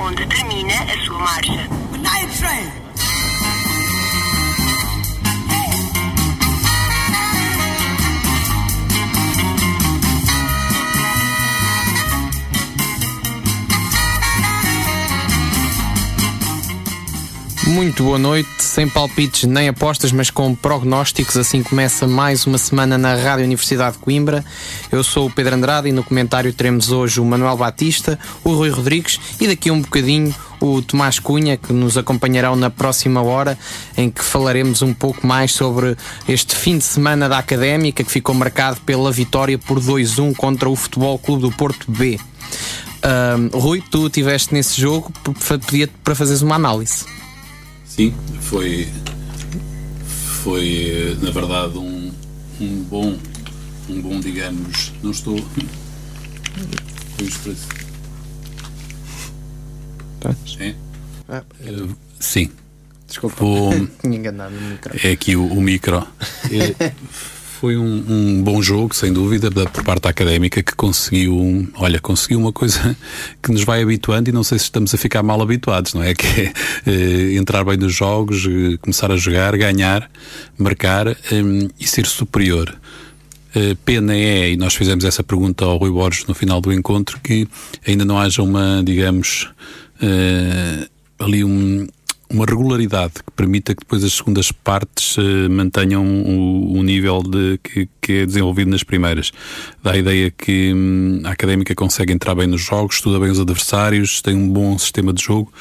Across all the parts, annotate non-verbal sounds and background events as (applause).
onde termina a sua marcha. Muito boa noite, sem palpites nem apostas, mas com prognósticos. Assim começa mais uma semana na Rádio Universidade de Coimbra. Eu sou o Pedro Andrade e no comentário teremos hoje o Manuel Batista, o Rui Rodrigues e daqui a um bocadinho o Tomás Cunha, que nos acompanharão na próxima hora, em que falaremos um pouco mais sobre este fim de semana da Académica, que ficou marcado pela vitória por 2-1 contra o Futebol Clube do Porto B. Rui, tu estiveste nesse jogo, pedia-te para fazeres uma análise. Sim, foi, foi na verdade um, um bom, um bom, digamos, não estou. Foi Tá. Sim. Ah, Uh, sim. Desculpa, Vou- (laughs) tinha enganado no microfone. É aqui o, o micro. (laughs) Foi um, um bom jogo, sem dúvida, da, por parte da académica, que conseguiu, olha, conseguiu uma coisa (laughs) que nos vai habituando e não sei se estamos a ficar mal habituados, não é? (laughs) Que é eh, entrar bem nos jogos, eh, começar a jogar, ganhar, marcar eh, e ser superior. Eh, pena é, e nós fizemos essa pergunta ao Rui Borges no final do encontro, que ainda não haja uma, digamos, ali um- uma regularidade que permita que depois as segundas partes eh, mantenham o, o nível de, que, que é desenvolvido nas primeiras. Dá a ideia que hum, a académica consegue entrar bem nos jogos, estuda bem os adversários, tem um bom sistema de jogo,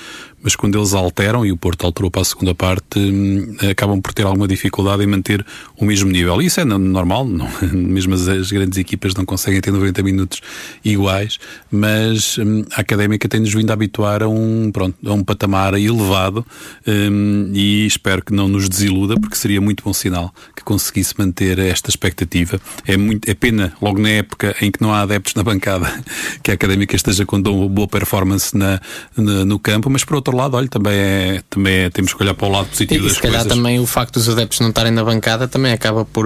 mas quando eles alteram, e o Porto alterou para a segunda parte, hum, acabam por ter alguma dificuldade em manter o mesmo nível. Isso é no- normal, não, (laughs) mesmo as, grandes equipas não conseguem ter 90 minutos iguais, mas hum, a académica tem-nos vindo a habituar a um, pronto, a um patamar elevado hum, e espero que não nos desiluda, porque seria muito bom sinal que conseguisse manter esta expectativa. É, muito, é pena, logo na época em que não há adeptos na bancada, (laughs) que a académica esteja com tão boa performance na, na- no campo, mas por outro lado, olha, também, é, também é- temos que olhar para o lado positivo E das se calhar coisas. também o facto dos adeptos não estarem na bancada também acaba por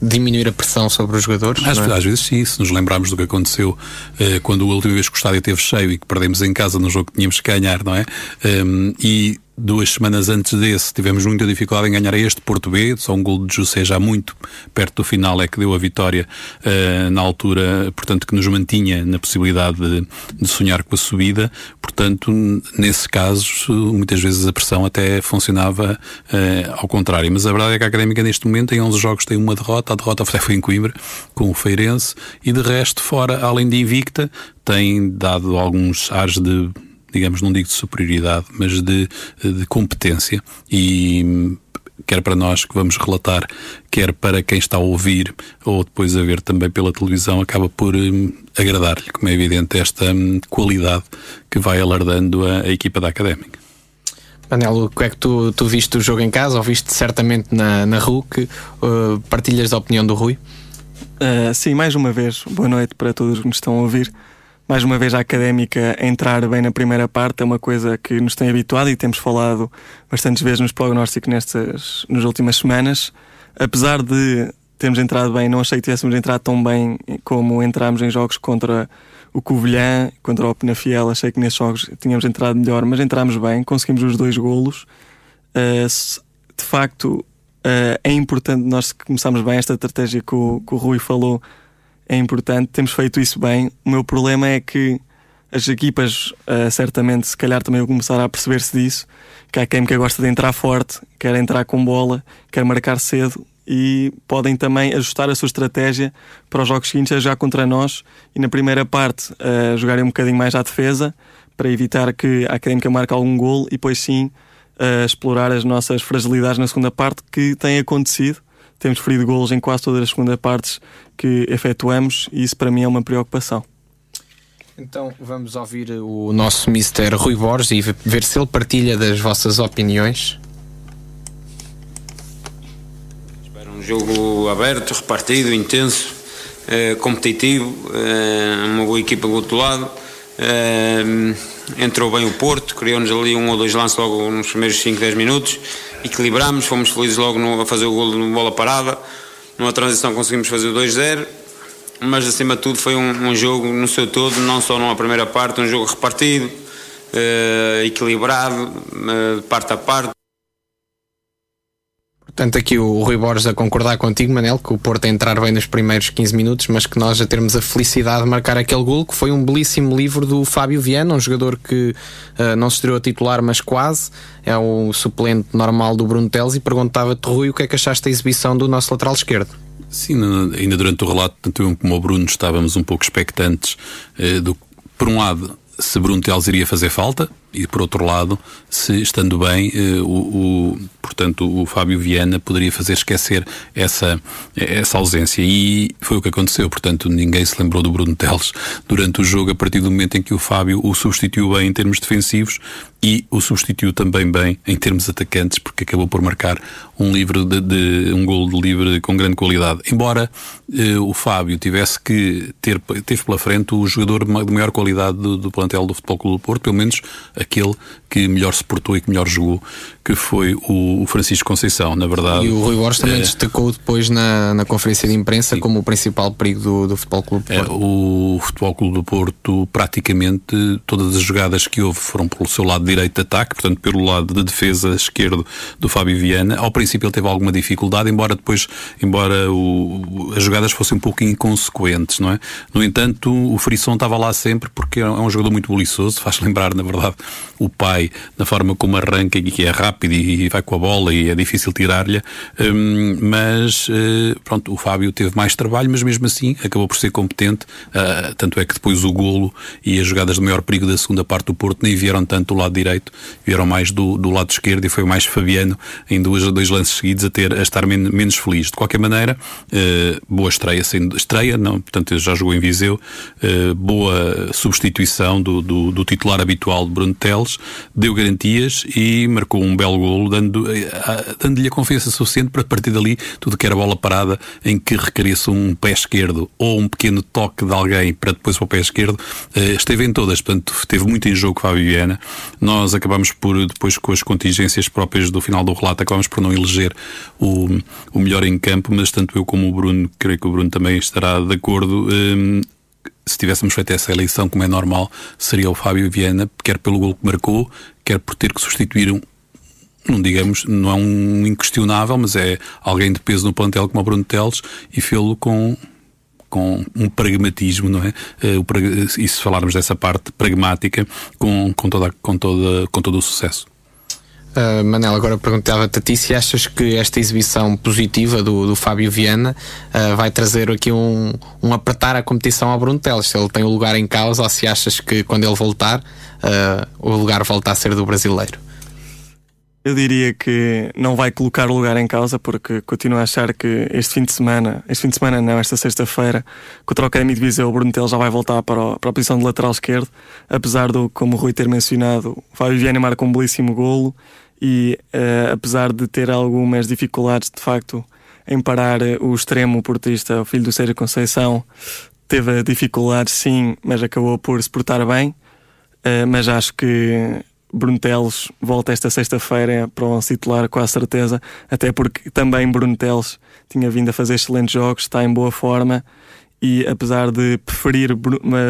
diminuir a pressão sobre os jogadores. Às, é? às vezes sim, se nos lembrarmos do que aconteceu eh, quando a última vez que o estádio esteve cheio e que perdemos em casa no jogo que tínhamos que ganhar, não é? Ehm, e duas semanas antes desse tivemos muita dificuldade em ganhar a este Porto B, só um gol de José já muito perto do final é que deu a vitória eh, na altura, portanto que nos mantinha na possibilidade de, de sonhar com a subida, portanto nesse caso muitas vezes a pressão até funcionava eh, ao contrário, mas a verdade é que a Académica neste momento em 11 jogos tem uma derrota, a derrota foi em Coimbra com o Feirense. E de resto fora, além de invicta tem dado alguns ares de digamos, não digo de superioridade, mas de, de competência e quer para nós que vamos relatar, quer para quem está a ouvir ou depois a ver também pela televisão, acaba por hum, agradar-lhe, como é evidente, esta hum, qualidade que vai alardando a, a equipa da Académica. Manel, o que é que tu, tu viste o jogo em casa ou viste certamente na, na RUC? eh, partilhas da opinião do Rui? Uh, sim, mais uma vez, boa noite para todos que nos estão a ouvir. Mais uma vez, a académica entrar bem na primeira parte é uma coisa que nos tem habituado e temos falado bastantes vezes nos prognósticos nestas nas últimas semanas. Apesar de termos entrado bem, não achei que tivéssemos entrado tão bem como entramos em jogos contra o Covilhã, contra o Penafiel. Achei que nesses jogos tínhamos entrado melhor, mas entramos bem, conseguimos os dois golos. Se- de facto, uh, é importante nós começarmos bem esta estratégia que o, que o Rui falou. É importante, temos feito isso bem. O meu problema é que as equipas, uh, certamente, se calhar também vão começar a perceber-se disso, que a Química gosta de entrar forte, quer entrar com bola, quer marcar cedo e podem também ajustar a sua estratégia para os jogos seguintes a contra nós e na primeira parte uh, jogarem um bocadinho mais à defesa para evitar que a Académica marque algum gol e depois sim uh, explorar as nossas fragilidades na segunda parte que tem acontecido. Temos ferido golos em quase todas as segundas partes que efetuamos e isso para mim é uma preocupação. Então vamos ouvir o nosso Mr. Rui Borges e ver se ele partilha das vossas opiniões. Espero um jogo aberto, repartido, intenso, eh, competitivo, eh, uma boa equipa do outro lado. Eh, entrou bem o Porto, criou-nos ali um ou dois lances logo nos primeiros 5, 10 minutos. Equilibramos, fomos felizes logo no- a fazer o gol de bola parada. Numa transição conseguimos fazer o 2-0. Mas acima de tudo foi um, um jogo no seu todo, não só numa primeira parte, um jogo repartido, eh, equilibrado, eh, parte a parte. Portanto, aqui o Rui Borges a concordar contigo, Manel, que o Porto a entrar bem nos primeiros 15 minutos, mas que nós a termos a felicidade de marcar aquele gol, que foi um belíssimo livro do Fábio Viana, um jogador que uh, não se estreou a titular, mas quase. É o suplente normal do Bruno Teles e perguntava-te, Rui, o que é que achaste da exibição do nosso lateral esquerdo? Sim, ainda durante o relato, tanto eu como o Bruno estávamos um pouco expectantes uh, do por um lado, se Bruno Teles iria fazer falta e por outro lado, se estando bem, eh, o, o, portanto, o Fábio Viana poderia fazer esquecer essa, essa ausência. E foi o que aconteceu. Portanto, ninguém se lembrou do Bruno Teles durante o jogo, a partir do momento em que o Fábio o substituiu bem em termos defensivos e o substituiu também bem em termos atacantes, porque acabou por marcar um livro de, de um gol de livre com grande qualidade. Embora eh, o Fábio tivesse que ter teve pela frente o jogador de maior qualidade do, do plantel do Futebol Clube do Porto, pelo menos aquele que melhor se portou e que melhor jogou, que foi o, Francisco Conceição, na verdade. E o Rui Borges também é... destacou depois na, na conferência de imprensa Sim. como o principal perigo do, do Futebol Clube do Porto. É, o Futebol Clube do Porto, praticamente todas as jogadas que houve foram pelo seu lado direito de ataque, portanto pelo lado de defesa esquerdo do Fábio Viana. Ao princípio ele teve alguma dificuldade, embora depois, embora o, as jogadas fossem um pouco inconsequentes, não é? No entanto, o Frisson estava lá sempre porque é um jogador muito boliçoso, faz lembrar, na verdade, o pai, na forma como arranca e que é rápido e vai com a bola e é difícil tirar-lhe, um, mas uh, pronto, o Fábio teve mais trabalho, mas mesmo assim acabou por ser competente, uh, tanto é que depois o golo e as jogadas de maior perigo da segunda parte do Porto nem vieram tanto do lado direito, vieram mais do, do lado esquerdo e foi mais Fabiano em duas, dois lances seguidos a, ter, a estar men menos feliz. De qualquer maneira, uh, boa estreia, sendo estreia, não, portanto já jogou em Viseu, boa substituição do, do, do titular habitual de Bruno Teles, deu garantias e marcou um belo golo, dando-lhe dando a confiança suficiente para partir dali tudo que era bola parada em que requeria-se um pé esquerdo ou um pequeno toque de alguém para depois para o pé esquerdo, eh, esteve em todas, portanto, teve muito em jogo Fábio Viana. Nós acabamos por, depois com as contingências próprias do final do relato, acabamos por não eleger o, o melhor em campo, mas tanto eu como o Bruno, creio que o Bruno também estará de acordo, eh, se tivéssemos feito essa eleição, como é normal, seria o Fábio Viana, quer pelo gol que marcou, quer por ter que substituir um, não digamos, não é um inquestionável, mas é alguém de peso no plantel como o Bruno Teles e fê-lo com com um pragmatismo, não é? Eh, e se falarmos dessa parte pragmática, com, com, toda, com, toda, com todo o sucesso. Uh, Manel, agora perguntava-te a ti se achas que esta exibição positiva do, do Fábio Viana uh, vai trazer aqui um, um apertar a competição ao Bruno Teles, se ele tem o lugar em causa ou se achas que quando ele voltar uh, o lugar volta a ser do brasileiro? Eu diria que não vai colocar o lugar em causa porque continuo a achar que este fim de semana, este fim de semana não, esta sexta-feira, contra o Academy de Viseu, o Bruno Teles já vai voltar para, o, para a posição de lateral esquerdo, apesar do, como o Rui ter mencionado, o Fábio Viana marca um belíssimo golo e uh, apesar de ter algumas dificuldades de facto em parar uh, o extremo portista, o filho do Sérgio Conceição, teve dificuldades sim, mas acabou por se portar bem. Uh, mas acho que Bruno Teles volta esta sexta-feira para o titular com a certeza, até porque também Bruno Teles tinha vindo a fazer excelentes jogos, está em boa forma e apesar de preferir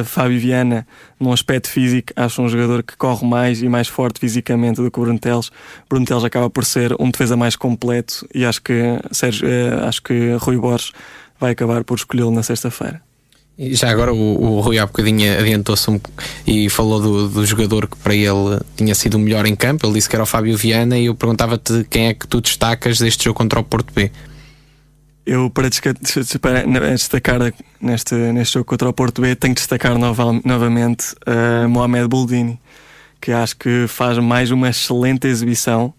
Fábio Viana num aspecto físico, acho um jogador que corre mais e mais forte fisicamente do que o Bruno Teles. Bruno Teles acaba por ser um defesa mais completo e acho que, Sérgio, eh, acho que Rui Borges vai acabar por escolhê-lo na sexta-feira. Já agora o, o Rui há bocadinho adiantou-se um, e falou do, do, jogador que para ele tinha sido o melhor em campo. Ele disse que era o Fábio Viana e eu perguntava-te quem é que tu destacas deste jogo contra o Porto B. Eu, para destacar neste, neste jogo contra o Porto B, tenho que destacar nova, novamente uh, Mohamed Boldini, que acho que faz mais uma excelente exibição,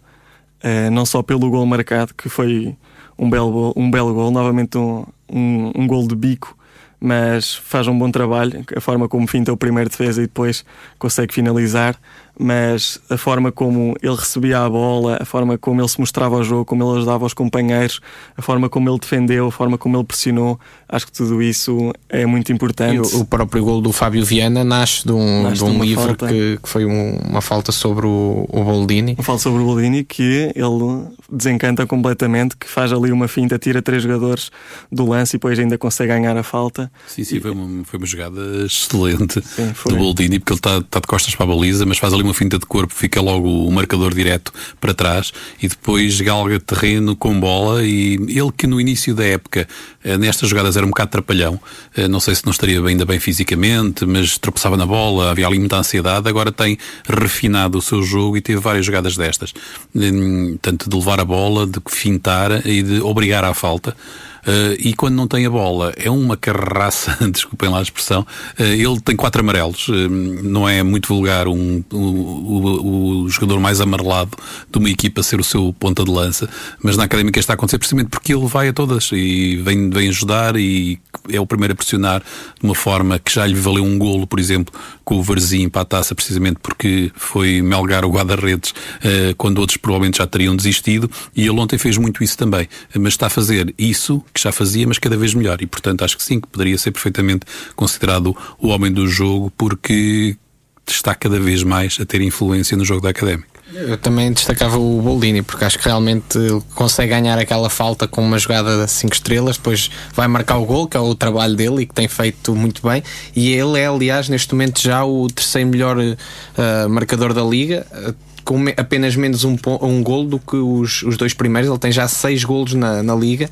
uh, não só pelo gol marcado, que foi um belo, um belo gol, novamente um, um, um gol de bico, mas faz um bom trabalho, a forma como finta o primeiro defesa e depois consegue finalizar mas a forma como ele recebia a bola, a forma como ele se mostrava ao jogo, como ele ajudava os companheiros, a forma como ele defendeu, a forma como ele pressionou, acho que tudo isso é muito importante. O, o, próprio gol do Fábio Viana nasce de um, nasce de um livro que, que, foi um, uma falta sobre o, o Boldini. Uma falta sobre o Boldini que ele desencanta completamente, que faz ali uma finta, tira três jogadores do lance e depois ainda consegue ganhar a falta. Sim, sim, e, foi, uma, foi uma jogada excelente sim, do Boldini, porque ele está tá de costas para a baliza, mas faz ali uma finta de corpo, fica logo o marcador direto para trás e depois galga terreno com bola e ele que no início da época eh, nestas jogadas era um bocado trapalhão, eh, não sei se não estaria ainda bem fisicamente, mas tropeçava na bola, havia ali muita ansiedade, agora tem refinado o seu jogo e teve várias jogadas destas, hum, tanto de levar a bola, de fintar e de obrigar à falta. Uh, e quando não tem a bola, é uma carraça, (laughs) desculpem lá a expressão. Uh, ele tem quatro amarelos, uh, não é muito vulgar um, o, o, o, jogador mais amarelado de uma equipa ser o seu ponta de lança, mas na académica está a acontecer precisamente porque ele vai a todas e vem, vem ajudar e é o primeiro a pressionar de uma forma que já lhe valeu um golo, por exemplo, com o Varzim para a taça, precisamente porque foi melgar o guarda-redes quando outros provavelmente já teriam desistido e ele ontem fez muito isso também, mas está a fazer isso que já fazia, mas cada vez melhor. E, portanto, acho que sim, que poderia ser perfeitamente considerado o homem do jogo, porque está cada vez mais a ter influência no jogo da Académica. Eu também destacava o Boldini, porque acho que realmente consegue ganhar aquela falta com uma jogada de 5 estrelas, depois vai marcar o gol, que é o trabalho dele e que tem feito muito bem. E ele é, aliás, neste momento já o terceiro melhor uh, marcador da liga com apenas menos um, um gol do que os, os dois primeiros. Ele tem já seis golos na, na liga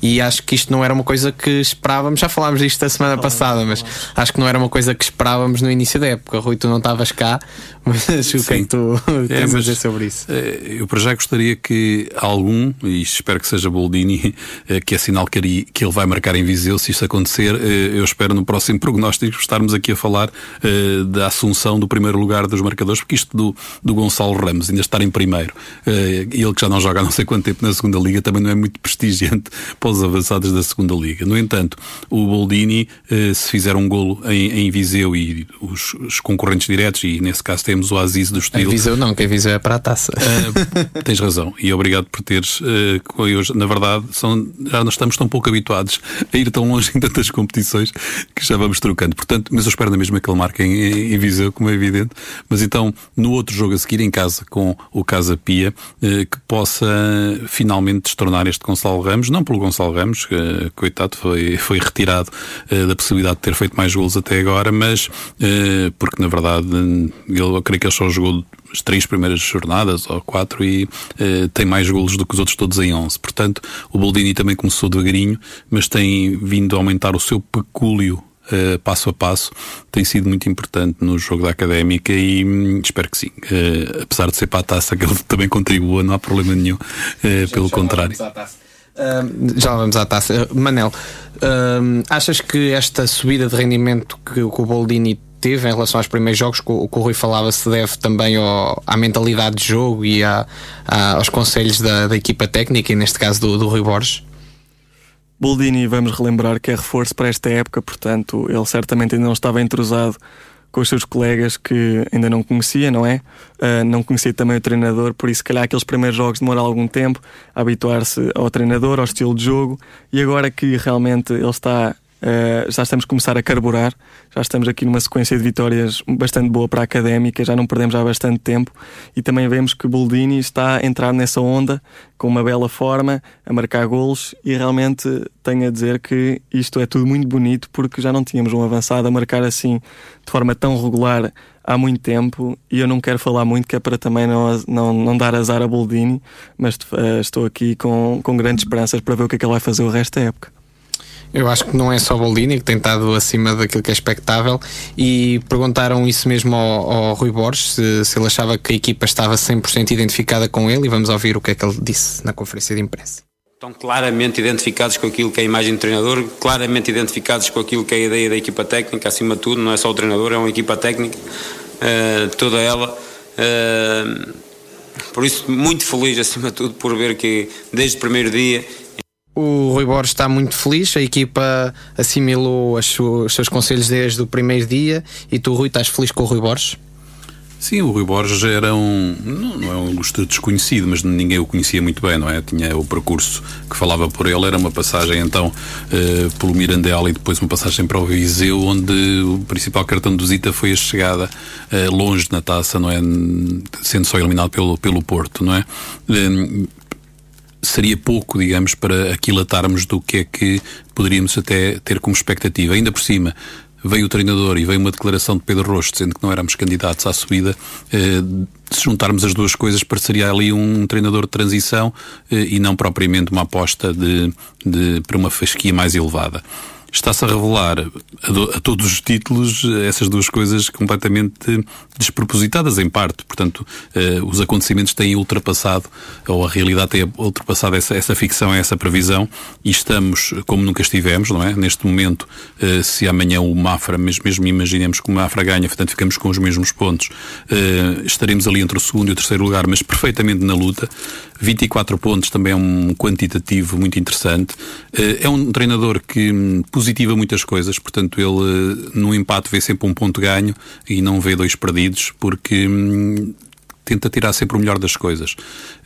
e acho que isto não era uma coisa que esperávamos. Já falámos disto a semana passada, mas acho que não era uma coisa que esperávamos no início da época. Rui, tu não estavas cá, (laughs) mas o que é que tu é, tens a dizer sobre isso? Eh, eu para já gostaria que algum, e espero que seja Boldini, (laughs) eh, que é sinal que ele vai marcar em Viseu, se isto acontecer, eh, eu espero no próximo prognóstico estarmos aqui a falar da assunção do primeiro lugar dos marcadores, porque isto do, do Gonçalo Ramos ainda estar em primeiro, uh, ele que já não joga há não sei quanto tempo na segunda liga, também não é muito prestigiante (laughs) para os avançados da segunda liga. No entanto, o Boldini, uh, se fizer um golo em, em Viseu e os, os, concorrentes diretos, e nesse caso temos o Aziz do estilo. Em Viseu não, que Viseu é para a taça. Uh, (laughs) tens razão, e obrigado por teres. hoje, na verdade, são, já não estamos tão pouco habituados a ir tão longe (laughs) em tantas competições que já vamos trocando. Portanto, mas eu espero na mesma que ele marque em, em Viseu, como é evidente. Mas então, no outro jogo a seguir, em casa, casa com o Casa Pia, eh, que possa finalmente destornar este Gonçalo Ramos, não pelo Gonçalo Ramos, que, coitado, foi, foi retirado eh, da possibilidade de ter feito mais golos até agora, mas eh, porque na verdade eu creio que ele só jogou as três primeiras jornadas ou quatro e tem mais golos do que os outros todos em 11. Portanto, o Boldini também começou devagarinho, mas tem vindo a aumentar o seu pecúlio uh, passo a passo, tem sido muito importante no jogo da académica e hum, espero que sim. Uh, apesar de ser para a taça, (laughs) que ele também contribua, não há problema nenhum, uh, pelo contrário. já vamos à taça. Manel, achas que esta subida de rendimento que, que o Boldini teve em relação aos primeiros jogos, que o, que o Rui falava, se deve também ao, à mentalidade de jogo e à, à, aos conselhos da, da, equipa técnica, e neste caso do, do Rui Borges? Boldini, vamos relembrar que é reforço para esta época, portanto, ele certamente ainda não estava entrosado com os seus colegas que ainda não conhecia, não é? Uh, não conhecia também o treinador, por isso, se calhar, aqueles primeiros jogos demoram algum tempo a habituar-se ao treinador, ao estilo de jogo, e agora que realmente ele está Uh, já estamos a começar a carburar, já estamos aqui numa sequência de vitórias bastante boa para a académica, já não perdemos há bastante tempo e também vemos que Boldini está a entrar nessa onda com uma bela forma, a marcar golos e realmente tenho a dizer que isto é tudo muito bonito porque já não tínhamos um avançado a marcar assim de forma tão regular há muito tempo e eu não quero falar muito que é para também não, não, não dar azar a Boldini, mas uh, estou aqui com, com grandes esperanças para ver o que é que ele vai fazer o resto da época. Eu acho que não é só Boldini que tem estado acima daquilo que é expectável e perguntaram isso mesmo ao, ao Rui Borges se, se, ele achava que a equipa estava 100% identificada com ele e vamos ouvir o que é que ele disse na conferência de imprensa. Estão claramente identificados com aquilo que é a imagem do treinador, claramente identificados com aquilo que é a ideia da equipa técnica, acima de tudo, não é só o treinador, é uma equipa técnica, uh, toda ela. Uh, por isso, muito feliz, acima de tudo, por ver que desde o primeiro dia o Rui Borges está muito feliz, a equipa assimilou os seus conselhos desde o primeiro dia e tu, Rui, estás feliz com o Rui Borges? Sim, o Rui Borges era um. Não, não é um ilustre desconhecido, mas ninguém o conhecia muito bem, não é? Tinha o percurso que falava por ele, era uma passagem então uh, pelo Mirandela e depois uma passagem para o Viseu, onde o principal cartão de visita foi a chegada uh, longe na taça, não é? Sendo só eliminado pelo, pelo Porto, não é? Uh, seria pouco, digamos, para aquilatarmos do que é que poderíamos até ter como expectativa. Ainda por cima, veio o treinador e veio uma declaração de Pedro Rosto dizendo que não éramos candidatos à subida, eh, se juntarmos as duas coisas, pareceria ali um treinador de transição eh, e não propriamente uma aposta de, de, para uma fasquia mais elevada está-se a revelar a, do, a, todos os títulos essas duas coisas completamente despropositadas em parte. Portanto, eh, os acontecimentos têm ultrapassado, ou a realidade tem ultrapassado essa, essa ficção, essa previsão, e estamos como nunca estivemos, não é? Neste momento, eh, se amanhã o Mafra, mesmo, mesmo imaginemos que o Mafra ganha, portanto ficamos com os mesmos pontos, eh, estaremos ali entre o segundo e o terceiro lugar, mas perfeitamente na luta. 24 pontos também é um quantitativo muito interessante. É um treinador que hum, positiva muitas coisas, portanto, ele eh, no empate vê sempre um ponto ganho e não vê dois perdidos, porque hum, tenta tirar sempre o melhor das coisas.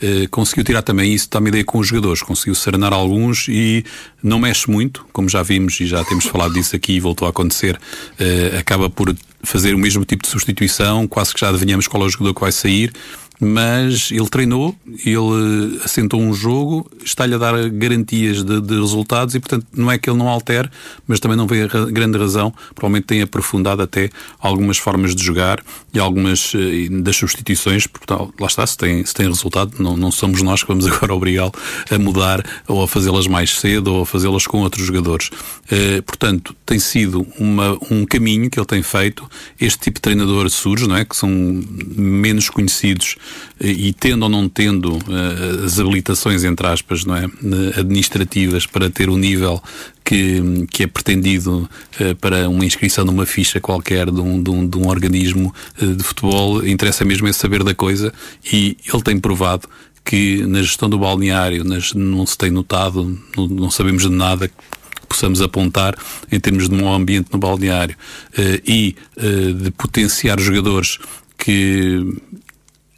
Uh, conseguiu tirar também isso, dá-me ideia com os jogadores, conseguiu serenar alguns e não mexe muito, como já vimos e já temos falado disso aqui e voltou a acontecer, uh, acaba por fazer o mesmo tipo de substituição, quase que já adivinhamos qual é o jogador que vai sair mas ele treinou, ele assentou um jogo, está-lhe a dar garantias de, de, resultados e, portanto, não é que ele não altere, mas também não vê grande razão. Provavelmente tem aprofundado até algumas formas de jogar e algumas eh, das substituições, portanto, lá está, se tem, se tem resultado, não, não somos nós que vamos (laughs) agora obrigá-lo a mudar ou a fazê-las mais cedo ou a fazê-las com outros jogadores. Uh, portanto, tem sido uma, um caminho que ele tem feito. Este tipo de treinador surge, não é? Que são menos conhecidos e tendo ou não tendo uh, as habilitações, entre aspas, não é? administrativas para ter o nível que, que é pretendido uh, para uma inscrição numa ficha qualquer de um, de um, de um organismo uh, de futebol, interessa mesmo é saber da coisa e ele tem provado que na gestão do balneário nas, não se tem notado, não, não sabemos de nada possamos apontar em termos de mau ambiente no balneário uh, e de potenciar jogadores que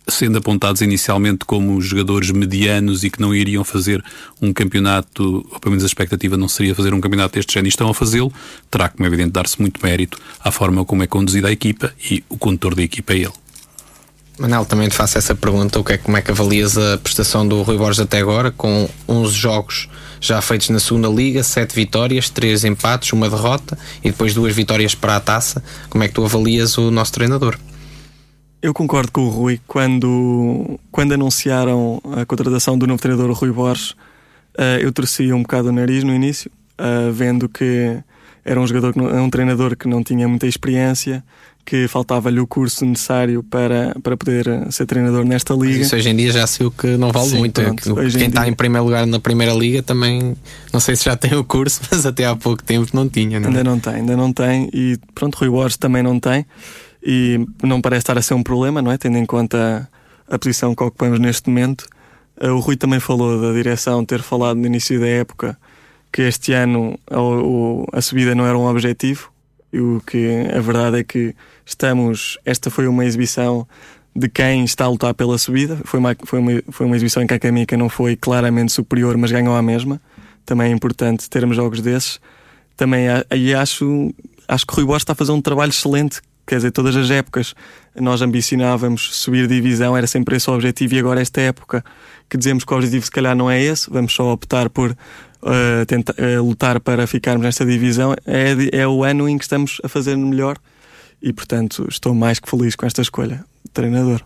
sendo apontados inicialmente como jogadores medianos e que não iriam fazer um campeonato, ou pelo menos a expectativa não seria fazer um campeonato deste género e estão a fazê-lo, terá, como é evidente, dar-se muito mérito à forma como é conduzida a equipa e o condutor da equipa é ele. Manel, também te faço essa pergunta: o que é, como é que avalias a prestação do Rui Borges até agora, com 11 jogos já feitos na segunda Liga, 7 vitórias, 3 empates, uma derrota e depois duas vitórias para a taça? Como é que tu avalias o nosso treinador? Eu concordo com o Rui. Quando, quando anunciaram a contratação do novo treinador Rui Borges, uh, eu torcia um bocado o nariz no início, uh, vendo que era um jogador, não, um treinador que não tinha muita experiência, que faltava-lhe o curso necessário para, para poder ser treinador nesta liga. Mas isso hoje em dia já sei o que não vale Sim, muito. É pronto, Quem em está dia... em primeiro lugar na primeira liga também, não sei se já tem o curso, (laughs) mas até há pouco tempo não tinha. Não é? Ainda não tem, ainda não tem. E pronto, Rui Borges também não tem e não parece estar a ser um problema, não é? Tendo em conta a, posição que ocupamos neste momento. Uh, o Rui também falou da direção ter falado no início da época que este ano a, a subida não era um objetivo e o que a verdade é que estamos. Esta foi uma exibição de quem está a lutar pela subida. Foi uma, foi uma, foi uma exibição em que a Camica não foi claramente superior, mas ganhou a mesma. Também é importante termos jogos desses. Também aí acho, acho que o Rui Borges está a fazer um trabalho excelente quer dizer, todas as épocas nós ambicionávamos subir divisão, era sempre esse o objetivo, e agora esta época que dizemos que o objetivo se calhar não é esse, vamos só optar por uh, tentar, uh, lutar para ficarmos nesta divisão, é, é o ano em que estamos a fazer melhor e portanto estou mais que feliz com esta escolha de treinador.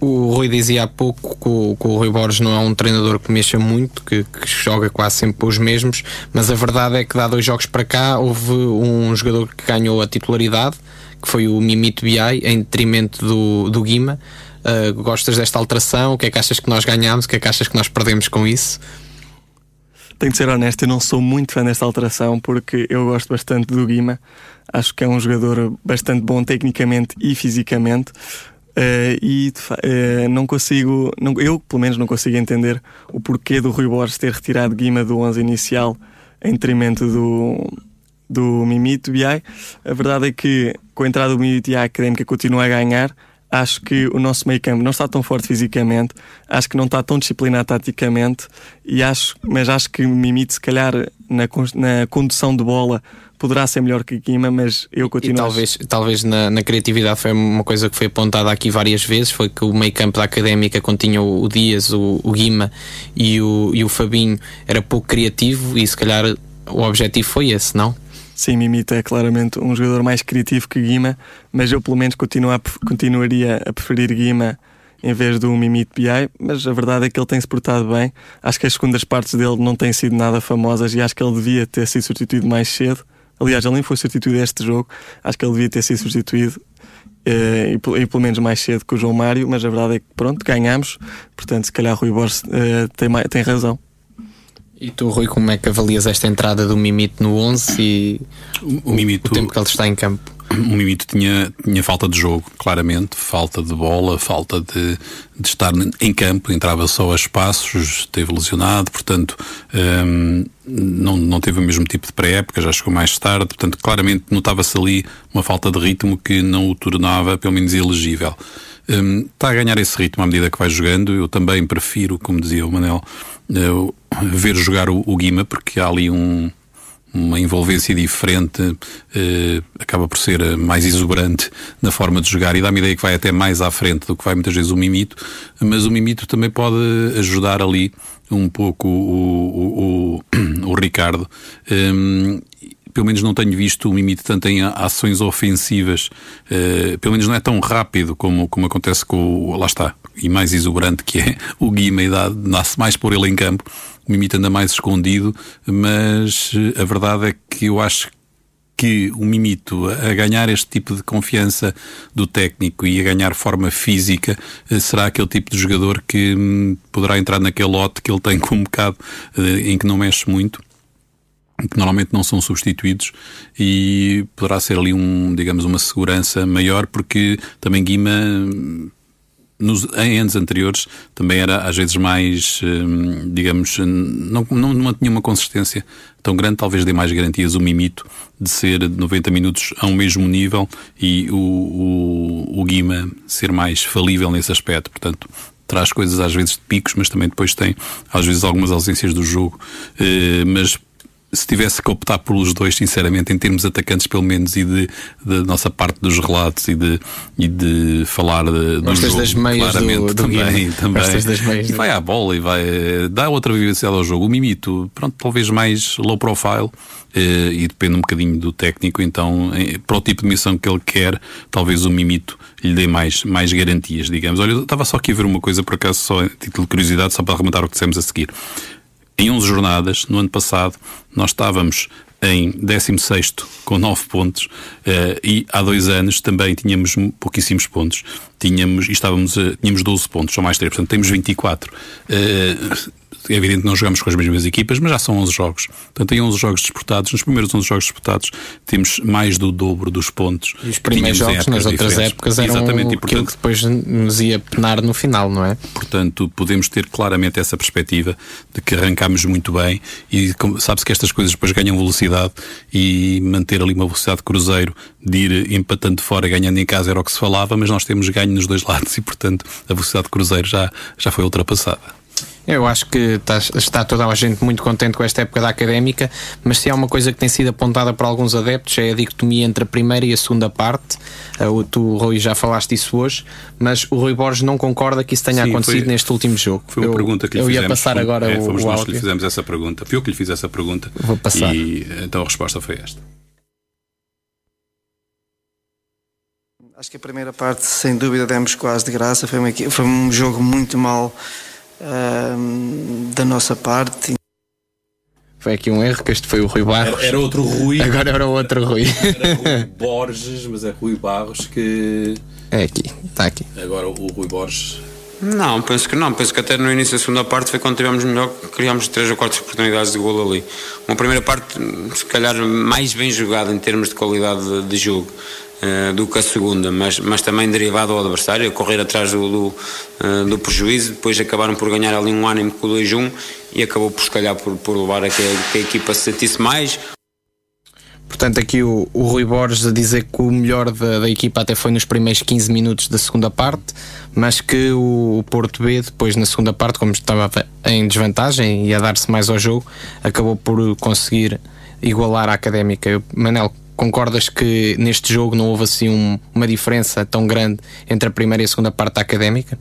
O Rui dizia há pouco que o, que o Rui Borges não é um treinador que mexa muito, que, que, joga quase sempre os mesmos, mas a verdade é que dá dois jogos para cá houve um jogador que ganhou a titularidade, que foi o Mimito BI, em detrimento do, do Guima. Uh, gostas desta alteração? O que é que achas que nós ganhamos? O que é que achas que nós perdemos com isso? Tenho de ser honesto, eu não sou muito fã desta alteração porque eu gosto bastante do Guima. Acho que é um jogador bastante bom tecnicamente e fisicamente. Uh, e uh, não consigo, não, eu pelo menos não consigo entender o porquê do Rui Borges ter retirado Guima do 11 inicial em detrimento do, do Mimito BI. A verdade é que com a entrada do Mimito e a Académica continua a ganhar. Acho que o nosso meio campo não está tão forte fisicamente, acho que não está tão disciplinado taticamente, e acho, mas acho que o Mimito, se calhar, na, na condução de bola, poderá ser melhor que Guima, mas eu continuo. E talvez, talvez na, na, criatividade foi uma coisa que foi apontada aqui várias vezes: foi que o meio campo da académica continha o, o Dias, o, o Guima e o, e o Fabinho era pouco criativo, e se calhar o objetivo foi esse, não? Sim, Mimita é claramente um jogador mais criativo que Guima, mas eu pelo menos continuo a, continuaria a preferir Guima em vez do Mimite BI, mas a verdade é que ele tem se portado bem. Acho que as segundas partes dele não têm sido nada famosas e acho que ele devia ter sido substituído mais cedo. Aliás, ele nem foi substituído este jogo, acho que ele devia ter sido substituído Uh, e, e, pelo menos mais cedo que o João Mário, mas a verdade é que pronto, ganhamos, portanto, se calhar Rui Borges uh, tem, tem razão. E tu, Rui, como é que avalias esta entrada do Mimito no 11 e o, o, Mimito, o tempo que ele está em campo? O Mimito tinha, tinha falta de jogo, claramente, falta de bola, falta de, de estar em campo, entrava só a espaços, esteve lesionado, portanto um, não, não teve o mesmo tipo de pré-época, já chegou mais tarde, portanto claramente notava-se ali uma falta de ritmo que não o tornava, pelo menos, elegível. Está a ganhar esse ritmo à medida que vai jogando. Eu também prefiro, como dizia o Manel, uh, ver jogar o, Guima, porque há ali um, uma envolvência diferente, uh, acaba por ser mais exuberante na forma de jogar e dá-me ideia que vai até mais à frente do que vai muitas vezes o Mimito, mas o Mimito também pode ajudar ali um pouco o, o, o, (clears throat) o Ricardo. Um, pelo menos não tenho visto o Mimite tanto em ações ofensivas, uh, pelo menos não é tão rápido como, como acontece com o, lá está, e mais exuberante que é (laughs) o Guima, e dá, nasce mais por ele em campo, o Mimite anda mais escondido, mas eh, a verdade é que eu acho que o Mimito, a ganhar este tipo de confiança do técnico e a ganhar forma física, eh, será aquele tipo de jogador que hum, poderá entrar naquele lote que ele tem com um bocado em que não mexe muito que normalmente não são substituídos e poderá ser ali um, digamos, uma segurança maior porque também Guima nos, em anos anteriores também era às vezes mais, hum, digamos, não, não mantinha uma consistência tão grande, talvez dê mais garantias o Mimito de ser 90 minutos a um mesmo nível e o, o, o Guima ser mais falível nesse aspecto. Portanto, traz coisas às vezes de picos, mas também depois tem às vezes algumas ausências do jogo. Eh, mas se tivesse que optar pelos dois, sinceramente, em termos atacantes, pelo menos, e de, de nossa parte dos relatos e de, e de falar de, do jogo, das meias claramente do, do também, também. Das meias e vai à bola e vai dá outra vivacidade ao jogo. O Mimito, pronto, talvez mais low profile eh, e depende um bocadinho do técnico. Então, eh, para o tipo de missão que ele quer, talvez o Mimito lhe dê mais, mais garantias, digamos. Olha, eu estava só aqui a ver uma coisa, por acaso, só título de curiosidade, só para arrematar o que dissemos a seguir. Em 11 jornadas, no ano passado, nós estávamos em 16 com 9 pontos uh, e há dois anos também tínhamos pouquíssimos pontos. Tínhamos, estávamos, uh, tínhamos 12 pontos, só mais 3, portanto temos 24. É evidente que não jogamos com as mesmas equipas, mas já são 11 jogos. Portanto, em 11 jogos disputados, nos primeiros 11 jogos disputados, temos mais do dobro dos pontos. E os primeiros jogos nas outras diferentes. épocas eram Exatamente, e, portanto, que depois nos ia penar no final, não é? Portanto, podemos ter claramente essa perspectiva de que arrancámos muito bem e sabe-se que estas coisas depois ganham velocidade e manter ali uma velocidade de cruzeiro de ir empatando fora, ganhando em casa era o que se falava, mas nós temos ganho nos dois lados e, portanto, a velocidade de cruzeiro já, já foi ultrapassada. Eu acho que está, está, toda a gente muito contente com esta época da académica, mas se há uma coisa que tem sido apontada por alguns adeptos é a dicotomia entre a primeira e a segunda parte. Uh, tu, Rui, já falaste isso hoje, mas o Rui Borges não concorda que isso tenha Sim, acontecido foi, neste último jogo. Foi uma pergunta que lhe eu fizemos. Eu ia passar agora é, o, fomos o nós que lhe fizemos essa pergunta. Fui eu que lhe fiz essa pergunta. Vou passar. E então a resposta foi esta. Acho que a primeira parte, sem dúvida, demos quase de graça. Foi, uma, foi um jogo muito mal uh, da nossa parte. Foi aqui um erro, que este foi o Rui Barros. Era, era outro Rui. Agora era outro Rui. Era Rui Borges, mas é Rui Barros que. É aqui, está aqui. Agora o Rui Borges. Não, penso que não. Penso que até no início da segunda parte foi quando tivemos melhor, criámos três ou quatro oportunidades de gol ali. Uma primeira parte, se calhar, mais bem jogada em termos de qualidade de, de jogo. Uh, do que a segunda, mas, mas também derivado ao adversário, correr atrás do, do, uh, do, prejuízo. Depois acabaram por ganhar ali um ânimo com o 2-1 e acabou por, se calhar, por, por levar a que, a, que a equipa se sentisse mais. Portanto, aqui o, o Rui Borges a dizer que o melhor da, da, equipa até foi nos primeiros 15 minutos da segunda parte, mas que o, o Porto B, depois na segunda parte, como estava em desvantagem e a dar-se mais ao jogo, acabou por conseguir igualar a académica. Manel, Concordas que neste jogo não houve assim um, uma diferença tão grande entre a primeira e a segunda parte académica?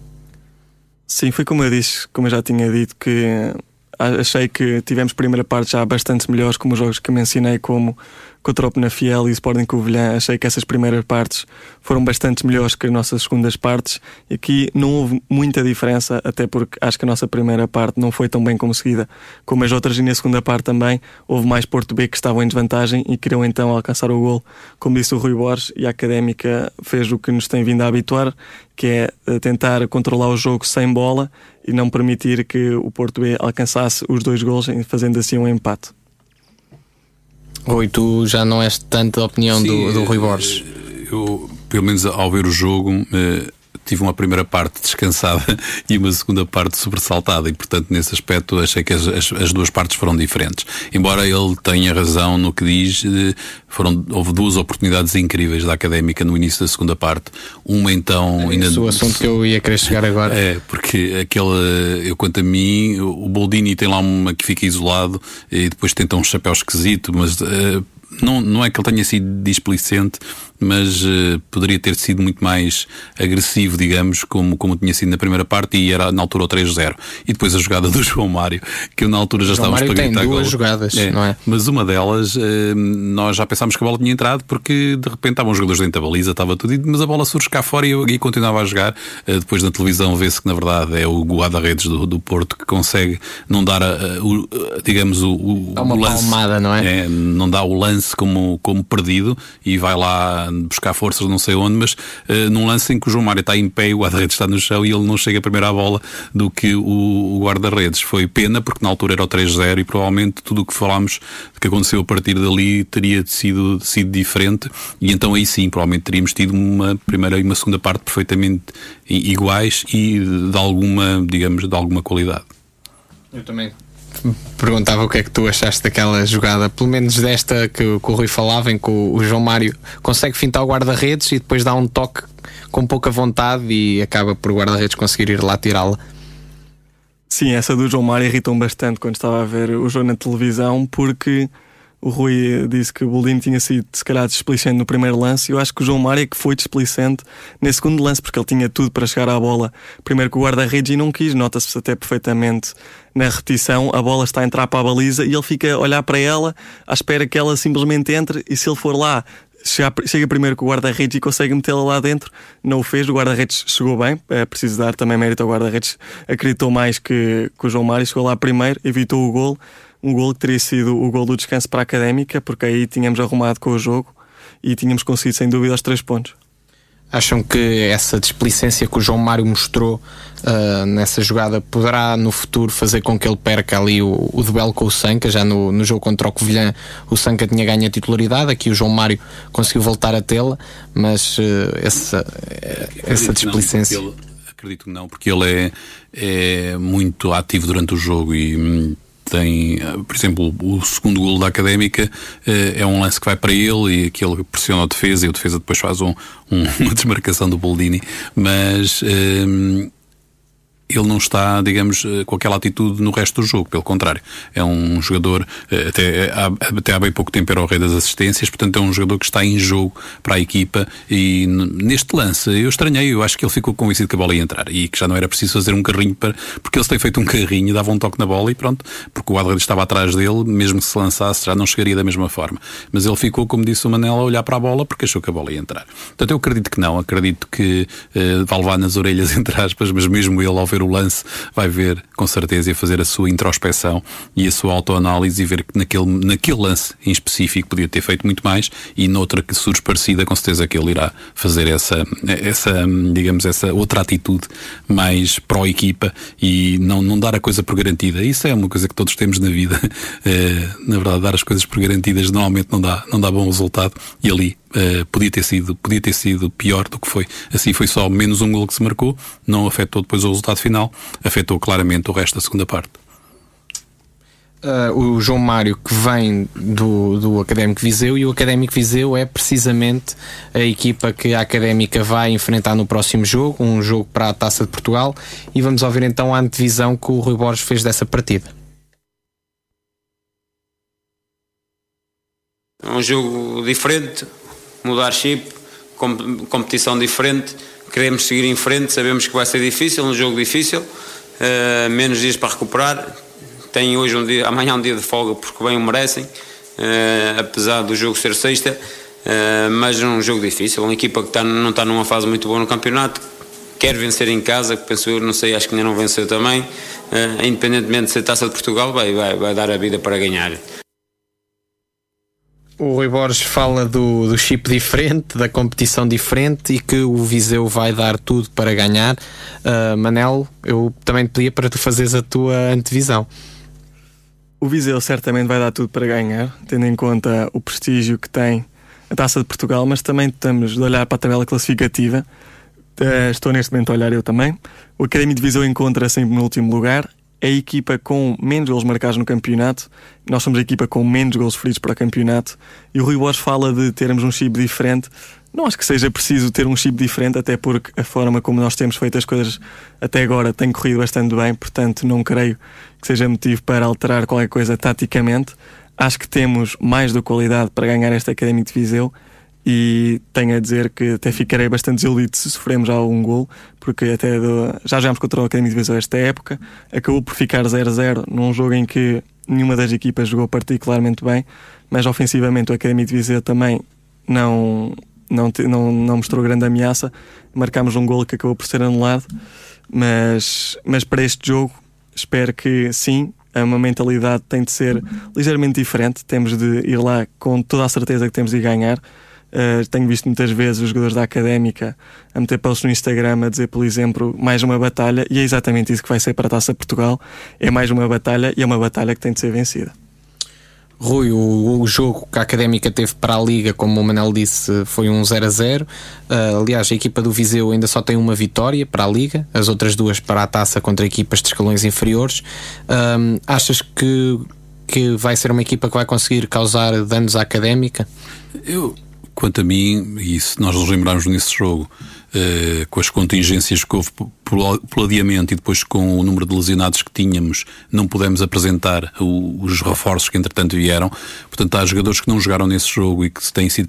Sim, foi como eu disse, como eu já tinha dito, que achei que tivemos primeira parte já bastante melhores, como os jogos que mencionei, como, contra o Penafiel e o Sporting Covilhã, achei que essas primeiras partes foram bastante melhores que as nossas segundas partes. E aqui não houve muita diferença, até porque acho que a nossa primeira parte não foi tão bem conseguida como as outras, e na segunda parte também houve mais Porto B que estavam em desvantagem e queriam então alcançar o gol, como disse o Rui Borges, e a Académica fez o que nos tem vindo a habituar, que é eh, tentar controlar o jogo sem bola e não permitir que o Porto B alcançasse os dois gols, fazendo assim um empate. Rui, tu já não és tanto da opinião Sim, do, do Rui Borges. Eu, pelo menos ao ver o jogo, eh, tive uma primeira parte descansada (laughs) e uma segunda parte sobressaltada, e portanto, nesse aspecto, achei que as, as, as duas partes foram diferentes. Embora ele tenha razão no que diz, eh, foram, houve duas oportunidades incríveis da académica no início da segunda parte. Uma então. Esse é o assunto que eu ia querer chegar agora. É, porque aquele, eu quanto a mim, o Boldini tem lá uma que fica isolado e depois tenta um chapéu esquisito, mas. Uh, não, não é que ele tenha sido displicente, mas uh, poderia ter sido muito mais agressivo, digamos, como, como tinha sido na primeira parte e era na altura o 3-0. E depois a jogada do (laughs) João Mário, que eu na altura já estávamos para gritar tem duas gol. jogadas, é, não é? Mas uma delas, uh, nós já pensámos que a bola tinha entrado porque de repente estavam os jogadores dentro da baliza, estava tudo, mas a bola surge cá fora e eu e continuava a jogar. Uh, depois na televisão vê-se que na verdade é o guarda-redes do, do Porto que consegue não dar, a, o, digamos, o, o, Dá uma o lance. palmada, não é? é? Não dá o lance como, como perdido e vai lá buscar forças não sei onde, mas uh, num lance em que o João Mário está em pé o guarda-redes está no chão e ele não chega primeiro à bola do que o, o guarda-redes. Foi pena porque na altura era o 3-0 e provavelmente tudo o que falámos que aconteceu a partir dali teria sido, sido diferente e então aí sim, provavelmente teríamos tido uma primeira e uma segunda parte perfeitamente iguais e de alguma, digamos, de alguma qualidade. Eu também perguntava o que é que tu achaste daquela jogada, pelo menos desta que, que o Rui falava, em que o, o João Mário consegue fintar o guarda-redes e depois dá um toque com pouca vontade e acaba por o guarda-redes conseguir ir lá tirá-la. Sim, essa do João Mário irritou-me bastante quando estava a ver o jogo na televisão, porque o Rui disse que o Boldini tinha sido, se calhar, displicente no primeiro lance. Eu acho que o João Mário é que foi displicente nesse segundo lance, porque ele tinha tudo para chegar à bola. Primeiro com o guarda-redes e não quis. Nota-se até perfeitamente na repetição. A bola está a entrar para a baliza e ele fica a olhar para ela, à espera que ela simplesmente entre. E se ele for lá, chega, chega primeiro com o guarda-redes e consegue metê-la lá dentro. Não o fez. O guarda-redes chegou bem. É preciso dar também mérito ao guarda-redes. Acreditou mais que, que o João Mário. Chegou lá primeiro, evitou o gol um gol que teria sido o gol do descanso para a Académica, porque aí tínhamos arrumado com o jogo e tínhamos conseguido sem dúvida os três pontos. Acham que essa displicência que o João Mário mostrou uh, nessa jogada poderá no futuro fazer com que ele perca ali o, o duelo com o Sanca? Já no, no jogo contra o Covilhã, o Sanca tinha ganho a titularidade, aqui o João Mário conseguiu voltar a tê-la, mas uh, essa, essa displicência. Não, ele, acredito que não, porque ele é, é muito ativo durante o jogo e hum, tem, por exemplo, o segundo golo da Académica é um lance que vai para ele e aquele pressiona a defesa e o defesa depois faz um, um, (laughs) uma desmarcação do Boldini, mas um, ele não está, digamos, com aquela atitude no resto do jogo, pelo contrário. É um jogador, até, até há bem pouco tempo era o rei das assistências, portanto é um jogador que está em jogo para a equipa e neste lance eu estranhei, eu acho que ele ficou convencido que a bola ia entrar e que já não era preciso fazer um carrinho para, porque ele tem feito um carrinho, dava um toque na bola e pronto, porque o guarda estava atrás dele, mesmo que se lançasse já não chegaria da mesma forma. Mas ele ficou, como disse o Manela, a olhar para a bola porque achou que a bola ia entrar. Portanto eu acredito que não, acredito que uh, vai levar nas orelhas, (laughs) entre aspas, mas mesmo ele ao ver o lance vai ver com certeza e fazer a sua introspeção e a sua autoanálise e ver que naquele, naquele lance em específico podia ter feito muito mais e noutra que surge parecida com certeza que ele irá fazer essa, essa digamos, essa outra atitude mais pró-equipa e não, não dar a coisa por garantida. Isso é uma coisa que todos temos na vida. É, (laughs) na verdade, dar as coisas por garantidas normalmente não dá, não dá bom resultado e ali Uh, podia ter sido podia ter sido pior do que foi. Assim foi só menos um gol que se marcou não afetou depois o resultado final afetou claramente o resto da segunda parte. Uh, o João Mário que vem do, do Académico Viseu e o Académico Viseu é precisamente a equipa que a Académica vai enfrentar no próximo jogo, um jogo para a Taça de Portugal. E vamos ouvir então a antevisão que o Rui Borges fez dessa partida. É um jogo diferente, mudar chip, competição diferente, queremos seguir em frente, sabemos que vai ser difícil, um jogo difícil, uh, menos dias para recuperar, tem hoje um dia, amanhã um dia de folga porque bem o merecem, uh, apesar do jogo ser sexta, uh, mas é um jogo difícil. Uma equipa que tá, não está numa fase muito boa no campeonato, quer vencer em casa, que penso eu, não sei, acho que ainda não venceu também, independentemente de ser taça de Portugal, vai, vai, vai dar a vida para ganhar. O Rui Borges fala do, do chip diferente, da competição diferente e que o Viseu vai dar tudo para ganhar. Uh, Manel, eu também te pedia para tu fazeres a tua antevisão. O Viseu certamente vai dar tudo para ganhar, tendo em conta o prestígio que tem a Taça de Portugal, mas também estamos de olhar para a tabela classificativa. Uh, estou neste momento a olhar eu também. O Académico de Viseu encontra-se no último lugar a equipa com menos gols marcados no campeonato. Nós somos a equipa com menos gols feridos para o campeonato. E o Rui Borges fala de termos um chip diferente. Não acho que seja preciso ter um chip diferente, até porque a forma como nós temos feito as coisas até agora tem corrido bastante bem, portanto, não creio que seja motivo para alterar qualquer coisa taticamente. Acho que temos mais do qualidade para ganhar esta Académica de Viseu e tenho a dizer que até ficarei bastante desiludido se sofremos algum gol, porque até do, já jogámos contra o Académico de Viseu esta época, acabou por ficar 0-0 num jogo em que nenhuma das equipas jogou particularmente bem, mas ofensivamente o Académico de Viseu também não, não, não, não mostrou grande ameaça, marcámos um gol que acabou por ser anulado, mas, mas para este jogo espero que sim, uma mentalidade tem de ser ligeiramente diferente, temos de ir lá com toda a certeza que temos de ganhar, Uh, tenho visto muitas vezes os jogadores da académica a meter posts no Instagram a dizer, por exemplo, mais uma batalha, e é exatamente isso que vai ser para a Taça Portugal. É mais uma batalha e é uma batalha que tem de ser vencida. Rui, o, o, jogo que a Académica teve para a Liga, como o Manel disse, foi um 0 a 0. Uh, aliás, a equipa do Viseu ainda só tem uma vitória para a Liga, as outras duas para a taça contra equipas de escalões inferiores. Uh, achas que, que vai ser uma equipa que vai conseguir causar danos à Académica? Eu, Quanto a mim, e se nós nos lembrarmos nesse jogo, uh, com as contingências que houve pelo adiamento e depois com o número de lesionados que tínhamos, não pudemos apresentar o, os reforços que entretanto vieram. Portanto, há jogadores que não jogaram nesse jogo e que têm sido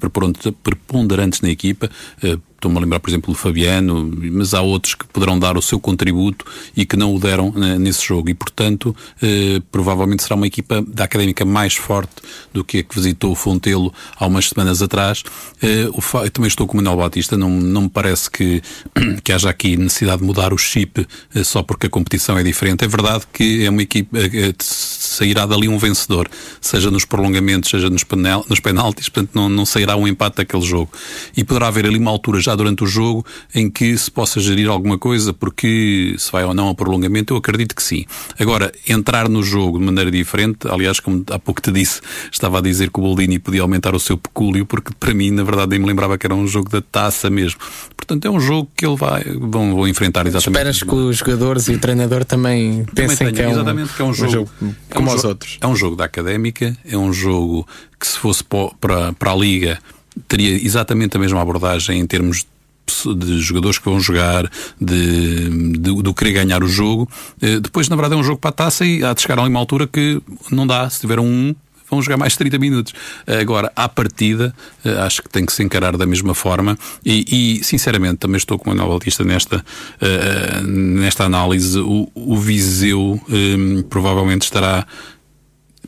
preponderantes na equipa. Uh, Estou-me a lembrar, por exemplo, do Fabiano, mas há outros que poderão dar o seu contributo e que não o deram né, nesse jogo. E, portanto, eh, provavelmente será uma equipa da académica mais forte do que a que visitou o Fontelo há umas semanas atrás. Eh, eu também estou com o Manuel Batista, não, não me parece que, (clears throat) que haja aqui necessidade de mudar o chip eh, só porque a competição é diferente. É verdade que é uma equipa, eh, sairá dali um vencedor, seja nos prolongamentos, seja nos, penal, nos penaltis, portanto, não, não sairá um empate daquele jogo. E poderá haver ali uma altura já já durante o jogo em que se possa gerir alguma coisa, porque se vai ou não ao prolongamento, eu acredito que sim. Agora, entrar no jogo de maneira diferente, aliás, como há pouco te disse, estava a dizer que o Boldini podia aumentar o seu pecúlio, porque para mim, na verdade, nem me lembrava que era um jogo da taça mesmo. Portanto, é um jogo que ele vai, vão, vão enfrentar exatamente. Esperas que os jogadores e o treinador também, pensem que, é um, que é um jogo, um jogo como é um os outros. É um jogo da académica, é um jogo que se fosse para, para a Liga teria exatamente a mesma abordagem em termos de jogadores que vão jogar, de, de, do querer ganhar o jogo. Eh, depois, na verdade, é um jogo para a taça e há de chegar a uma altura que não dá. Se tiver um 1, vão jogar mais 30 minutos. Agora, à partida, eh, acho que tem que se encarar da mesma forma e, e sinceramente, também estou com o Manuel Batista nesta, uh, nesta análise. O, o Viseu provavelmente estará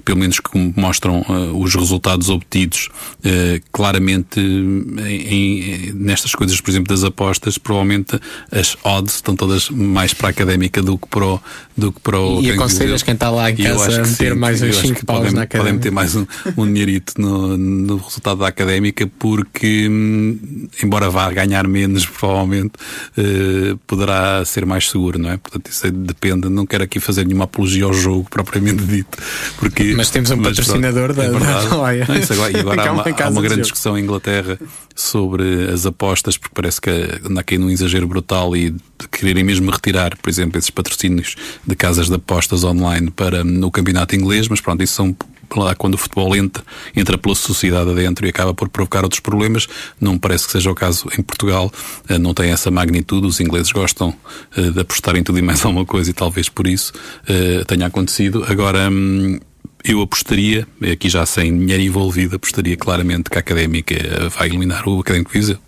pelo menos como mostram uh, os resultados obtidos, uh, claramente em, em, nestas coisas, por exemplo, das apostas, provavelmente as odds estão todas mais para a académica do que para o. Do que para o e aconselhas quem está lá em casa a meter sim, mais uns 5 paus podem, na académica. Podem meter mais um, um dinheirito no, no resultado da académica, porque, hum, embora vá ganhar menos, (laughs) provavelmente, uh, poderá ser mais seguro, não é? Portanto, isso depende. Não quero aqui fazer nenhuma apologia ao jogo propriamente (laughs) dito, porque mas temos um patrocinador da, é da Não, isso agora, e agora (laughs) há uma, há uma grande discussão em Inglaterra sobre as apostas, porque parece que anda aqui num exagero brutal e de quererem mesmo retirar, por exemplo, esses patrocínios de casas de apostas online para no campeonato inglês, mas pronto, isso são lá quando o futebol entra, entra pela sociedade adentro e acaba por provocar outros problemas. Não parece que seja o caso em Portugal, eh, não tem essa magnitude. Os ingleses gostam eh, de apostar em tudo e mais (laughs) alguma coisa e talvez por isso eh, tenha acontecido. Agora, hum, eu apostaria, aqui já sem dinheiro envolvido, apostaria claramente que a Académica vai eliminar o Académico Viseu.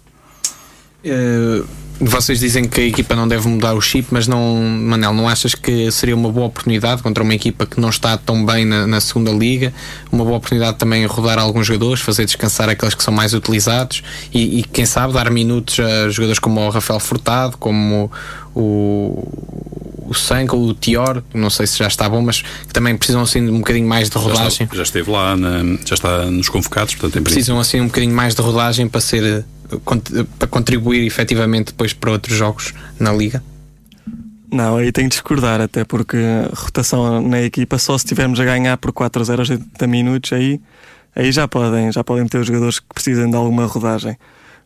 Uh, vocês dizem que a equipa não deve mudar o chip, mas não, Manel, não achas que seria uma boa oportunidade contra uma equipa que não está tão bem na, na segunda liga? Uma boa oportunidade também rodar alguns jogadores, fazer descansar aqueles que são mais utilizados e, e quem sabe dar minutos a jogadores como o Rafael Furtado, como o, o Sanko, o Tior, não sei se já está bom, mas que também precisam assim de um bocadinho mais de rodagem. Já, está, já esteve lá, na, já está nos convocados, portanto, precisam assim um bocadinho mais de rodagem para ser para contribuir efetivamente depois para outros jogos na liga? Não, aí tenho de discordar, até porque rotação na equipa só se estivermos a ganhar por 4 a 0 aos 80 minutos, aí, aí já podem, já podem ter os jogadores que precisam de alguma rodagem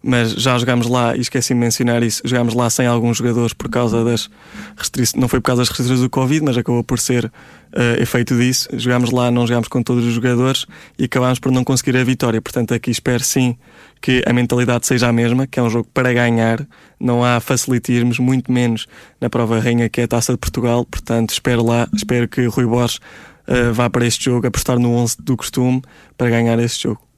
mas já jogámos lá, e esqueci de mencionar isso, jogámos lá sem alguns jogadores por causa das restrições, não foi por causa das restrições do Covid, mas acabou por ser uh, efeito disso. Jogámos lá, não jogámos com todos os jogadores e acabámos por não conseguir a vitória. Portanto, aqui espero sim que a mentalidade seja a mesma, que é um jogo para ganhar, não há facilitismos, muito menos na prova rainha que é a Taça de Portugal. Portanto, espero lá, espero que Rui Borges uh, vá para este jogo apostar no 11 do costume para ganhar este jogo.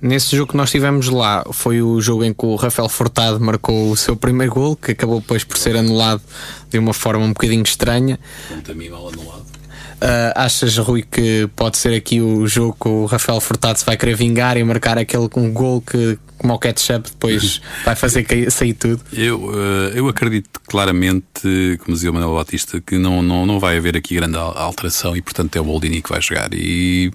Nesse jogo que nós tivemos lá, foi o jogo em que o Rafael Furtado marcou o seu primeiro gol, que acabou depois por ser anulado de uma forma um bocadinho estranha. Também mal anulado. Uh, achas, Rui, que pode ser aqui o jogo que o Rafael Furtado se vai querer vingar e marcar aquele com um gol que, como o ketchup, depois (laughs) vai fazer sair tudo? Eu, uh, eu acredito claramente, como dizia o Manuel Batista, que não, não, não vai haver aqui grande alteração e, portanto, é o Boldini que vai jogar. E,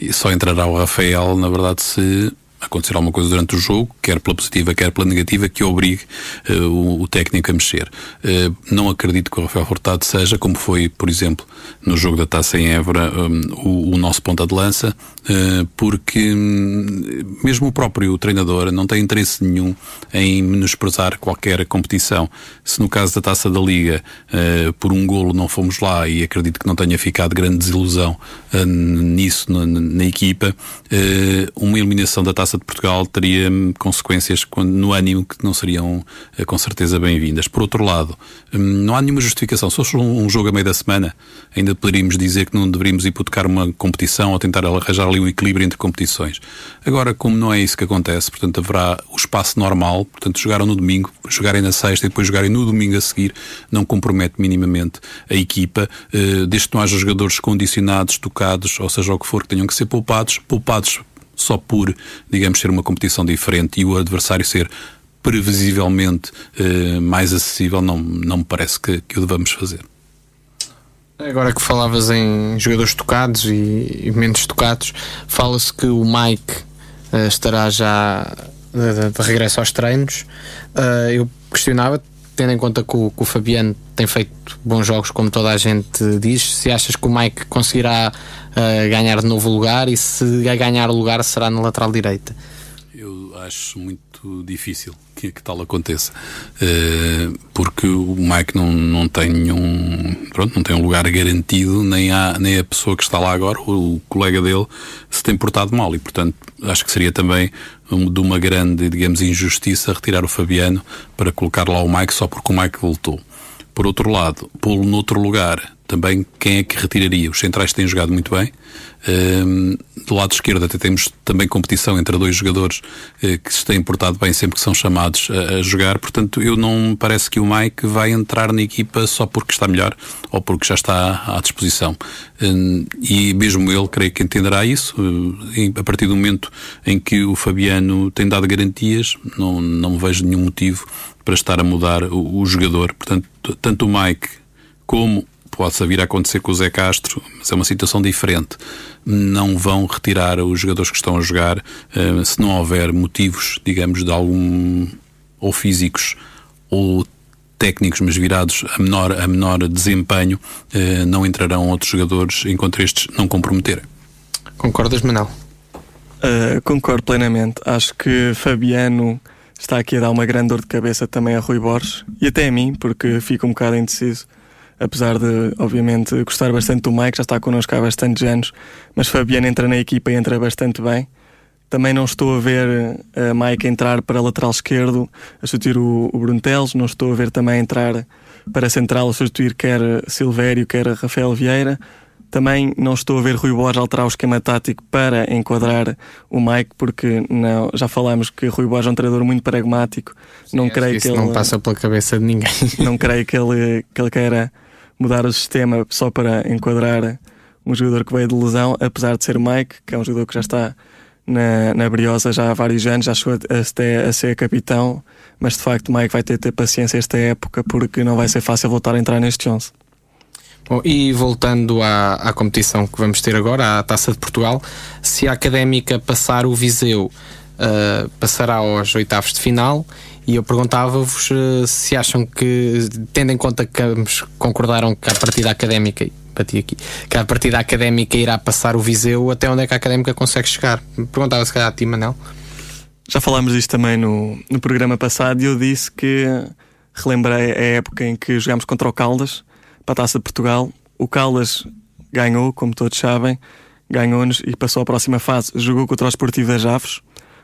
e só entrará o Rafael, na verdade, se acontecer alguma coisa durante o jogo, quer pela positiva, quer pela negativa, que obrigue uh, o, o, técnico a mexer. Uh, não acredito que o Rafael Furtado seja, como foi, por exemplo, no jogo da Taça em Évora, um, o, o, nosso ponta de lança, uh, porque um, mesmo o próprio treinador não tem interesse nenhum em menosprezar qualquer competição. Se no caso da Taça da Liga, por um golo não fomos lá e acredito que não tenha ficado grande desilusão nisso na, na equipa, uma eliminação da Taça De Portugal teria hum, consequências no ânimo que não seriam eh, com certeza bem-vindas. Por outro lado, hum, não há nenhuma justificação. Se fosse um jogo a meio da semana, ainda poderíamos dizer que não deveríamos hipotecar uma competição ou tentar arranjar ali um equilíbrio entre competições. Agora, como não é isso que acontece, portanto, haverá o espaço normal, portanto, jogaram no domingo, jogarem na sexta e depois jogarem no domingo a seguir, não compromete minimamente a equipa, eh, desde que não haja jogadores condicionados, tocados, ou seja, o que for, que tenham que ser poupados, poupados só por, digamos, ser uma competição diferente e o adversário ser previsivelmente eh, mais acessível, não, não me parece que, que o devamos fazer. Agora que falavas em jogadores tocados e, e menos tocados, fala-se que o Mike uh, estará já de, de, regresso aos treinos. Uh, eu questionava, tendo em conta que o, que o, Fabiano tem feito bons jogos, como toda a gente diz, se achas que o Mike conseguirá uh, ganhar de novo lugar e se ganhar o lugar será na lateral direita? Eu acho muito difícil que, que tal aconteça, uh, porque o Mike não, não tem nenhum, pronto, não tem um lugar garantido, nem, há, nem a pessoa que está lá agora, o, o colega dele, se tem portado mal e, portanto, acho que seria também de uma grande, digamos, injustiça retirar o Fabiano para colocar lá o Mike só porque o Mike voltou. Por outro lado, pô-lo noutro lugar, também quem é que retiraria? Os centrais têm jogado muito bem. Um, do lado esquerdo até temos também competição entre dois jogadores uh, que se têm portado bem sempre que são chamados a, a, jogar. Portanto, eu não me parece que o Mike vai entrar na equipa só porque está melhor ou porque já está à disposição. Um, e mesmo ele, creio que entenderá isso. Uh, a partir do momento em que o Fabiano tem dado garantias, não, não vejo nenhum motivo para estar a mudar o, o jogador. Portanto, tanto o Mike como possa vir a acontecer com o Zé Castro, mas é uma situação diferente. Não vão retirar os jogadores que estão a jogar uh, se não houver motivos, digamos, de algum ou físicos ou técnicos, mas virados a menor, a menor desempenho, uh, não entrarão outros jogadores enquanto estes não comprometerem. Concordas, Manel? Uh, concordo plenamente. Acho que Fabiano está aqui a dar uma grande dor de cabeça também a Rui Borges e até a mim, porque fico um bocado indeciso apesar de, obviamente, gostar bastante do Mike, já está connosco há bastantes anos, mas Fabiano entra na equipa e entra bastante bem. Também não estou a ver a Mike entrar para lateral esquerdo a substituir o, o Brunteles, não estou a ver também entrar para central a substituir quer Silvério, quer Rafael Vieira. Também não estou a ver Rui Borges alterar o esquema tático para enquadrar o Mike, porque não, já falámos que Rui Borges é um treinador muito pragmático. Sim, não creio que, que ele não passa pela cabeça de ninguém. Não creio que ele, que ele queira mudar o sistema só para enquadrar um jogador que veio de lesão, apesar de ser o Mike, que é um jogador que já está na, na Briosa já há vários anos, já chegou até a ser capitão, mas de facto o Mike vai ter de ter paciência esta época porque não vai ser fácil voltar a entrar neste 11. Bom, e voltando à, à competição que vamos ter agora, à Taça de Portugal, se a Académica passar o Viseu, uh, passará aos oitavos de final. E eu perguntava-vos uh, se acham que, tendo em conta que ambos concordaram que a partida académica bati aqui, que a partida académica irá passar o Viseu, até onde é que a académica consegue chegar? Perguntava se calhar a ti, Manel. Já falámos disto também no, no programa passado e eu disse que relembrei a época em que jogámos contra o Caldas para a Taça de Portugal. O Caldas ganhou, como todos sabem, ganhou-nos e passou à próxima fase. Jogou contra o Esportivo das Aves.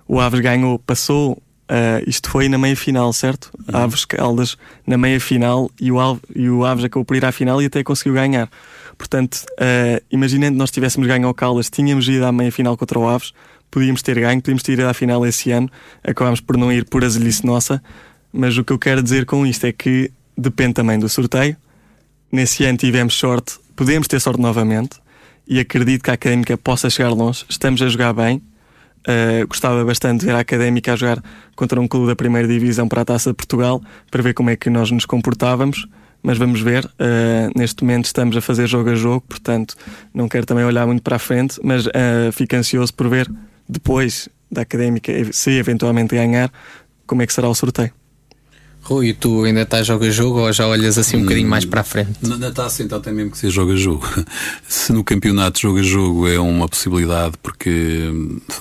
O Aves ganhou, passou. Uh, isto foi na meia final, certo? Uhum. Aves Caldas na meia final e o, Aves, e o Aves acabou por ir à final e até conseguiu ganhar. Portanto, uh, imaginando que nós tivéssemos ganho ao Caldas, tínhamos ido à meia final contra o Aves, podíamos ter ganho, podíamos ter ido à final esse ano, acabámos por não ir por azelice nossa. Mas o que eu quero dizer com isto é que depende também do sorteio Nesse ano tivemos sorte, podemos ter sorte novamente e acredito que a Académica possa chegar longe. Estamos a jogar bem. Uh, gostava bastante de ver a Académica a jogar contra um clube da primeira divisão para a Taça de Portugal para ver como é que nós nos comportávamos. Mas vamos ver. Uh, neste momento estamos a fazer jogo a jogo, portanto não quero também olhar muito para a frente, mas uh, fico ansioso por ver depois da Académica, se eventualmente ganhar, como é que será o sorteio. Rui, tu ainda estás jogo a jogo ou já olhas assim um bocadinho mais para a frente? Na, na taça então tem mesmo que ser jogo a jogo. (laughs) Se no campeonato jogo a jogo é uma possibilidade porque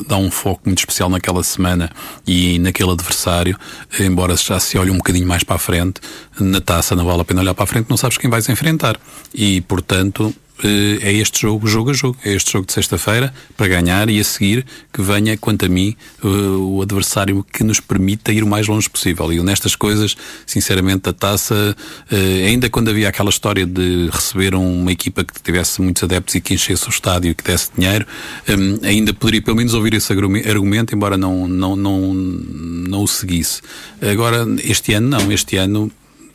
dá um foco muito especial naquela semana e naquele adversário, embora já se olhe um bocadinho mais para a frente, na taça não vale a pena olhar para a frente, não sabes quem vais enfrentar. E portanto é este jogo, jogo a jogo. É este jogo de sexta-feira para ganhar e a seguir que venha, quanto a mim, eh, o adversário que nos permita ir o mais longe possível. E nestas coisas, sinceramente, a taça, eh, ainda quando havia aquela história de receber uma equipa que tivesse muitos adeptos e que enchesse o estádio e que desse dinheiro, ainda poderia pelo menos ouvir esse argumento, embora não, não, não, não o seguisse. Agora, este ano não, este ano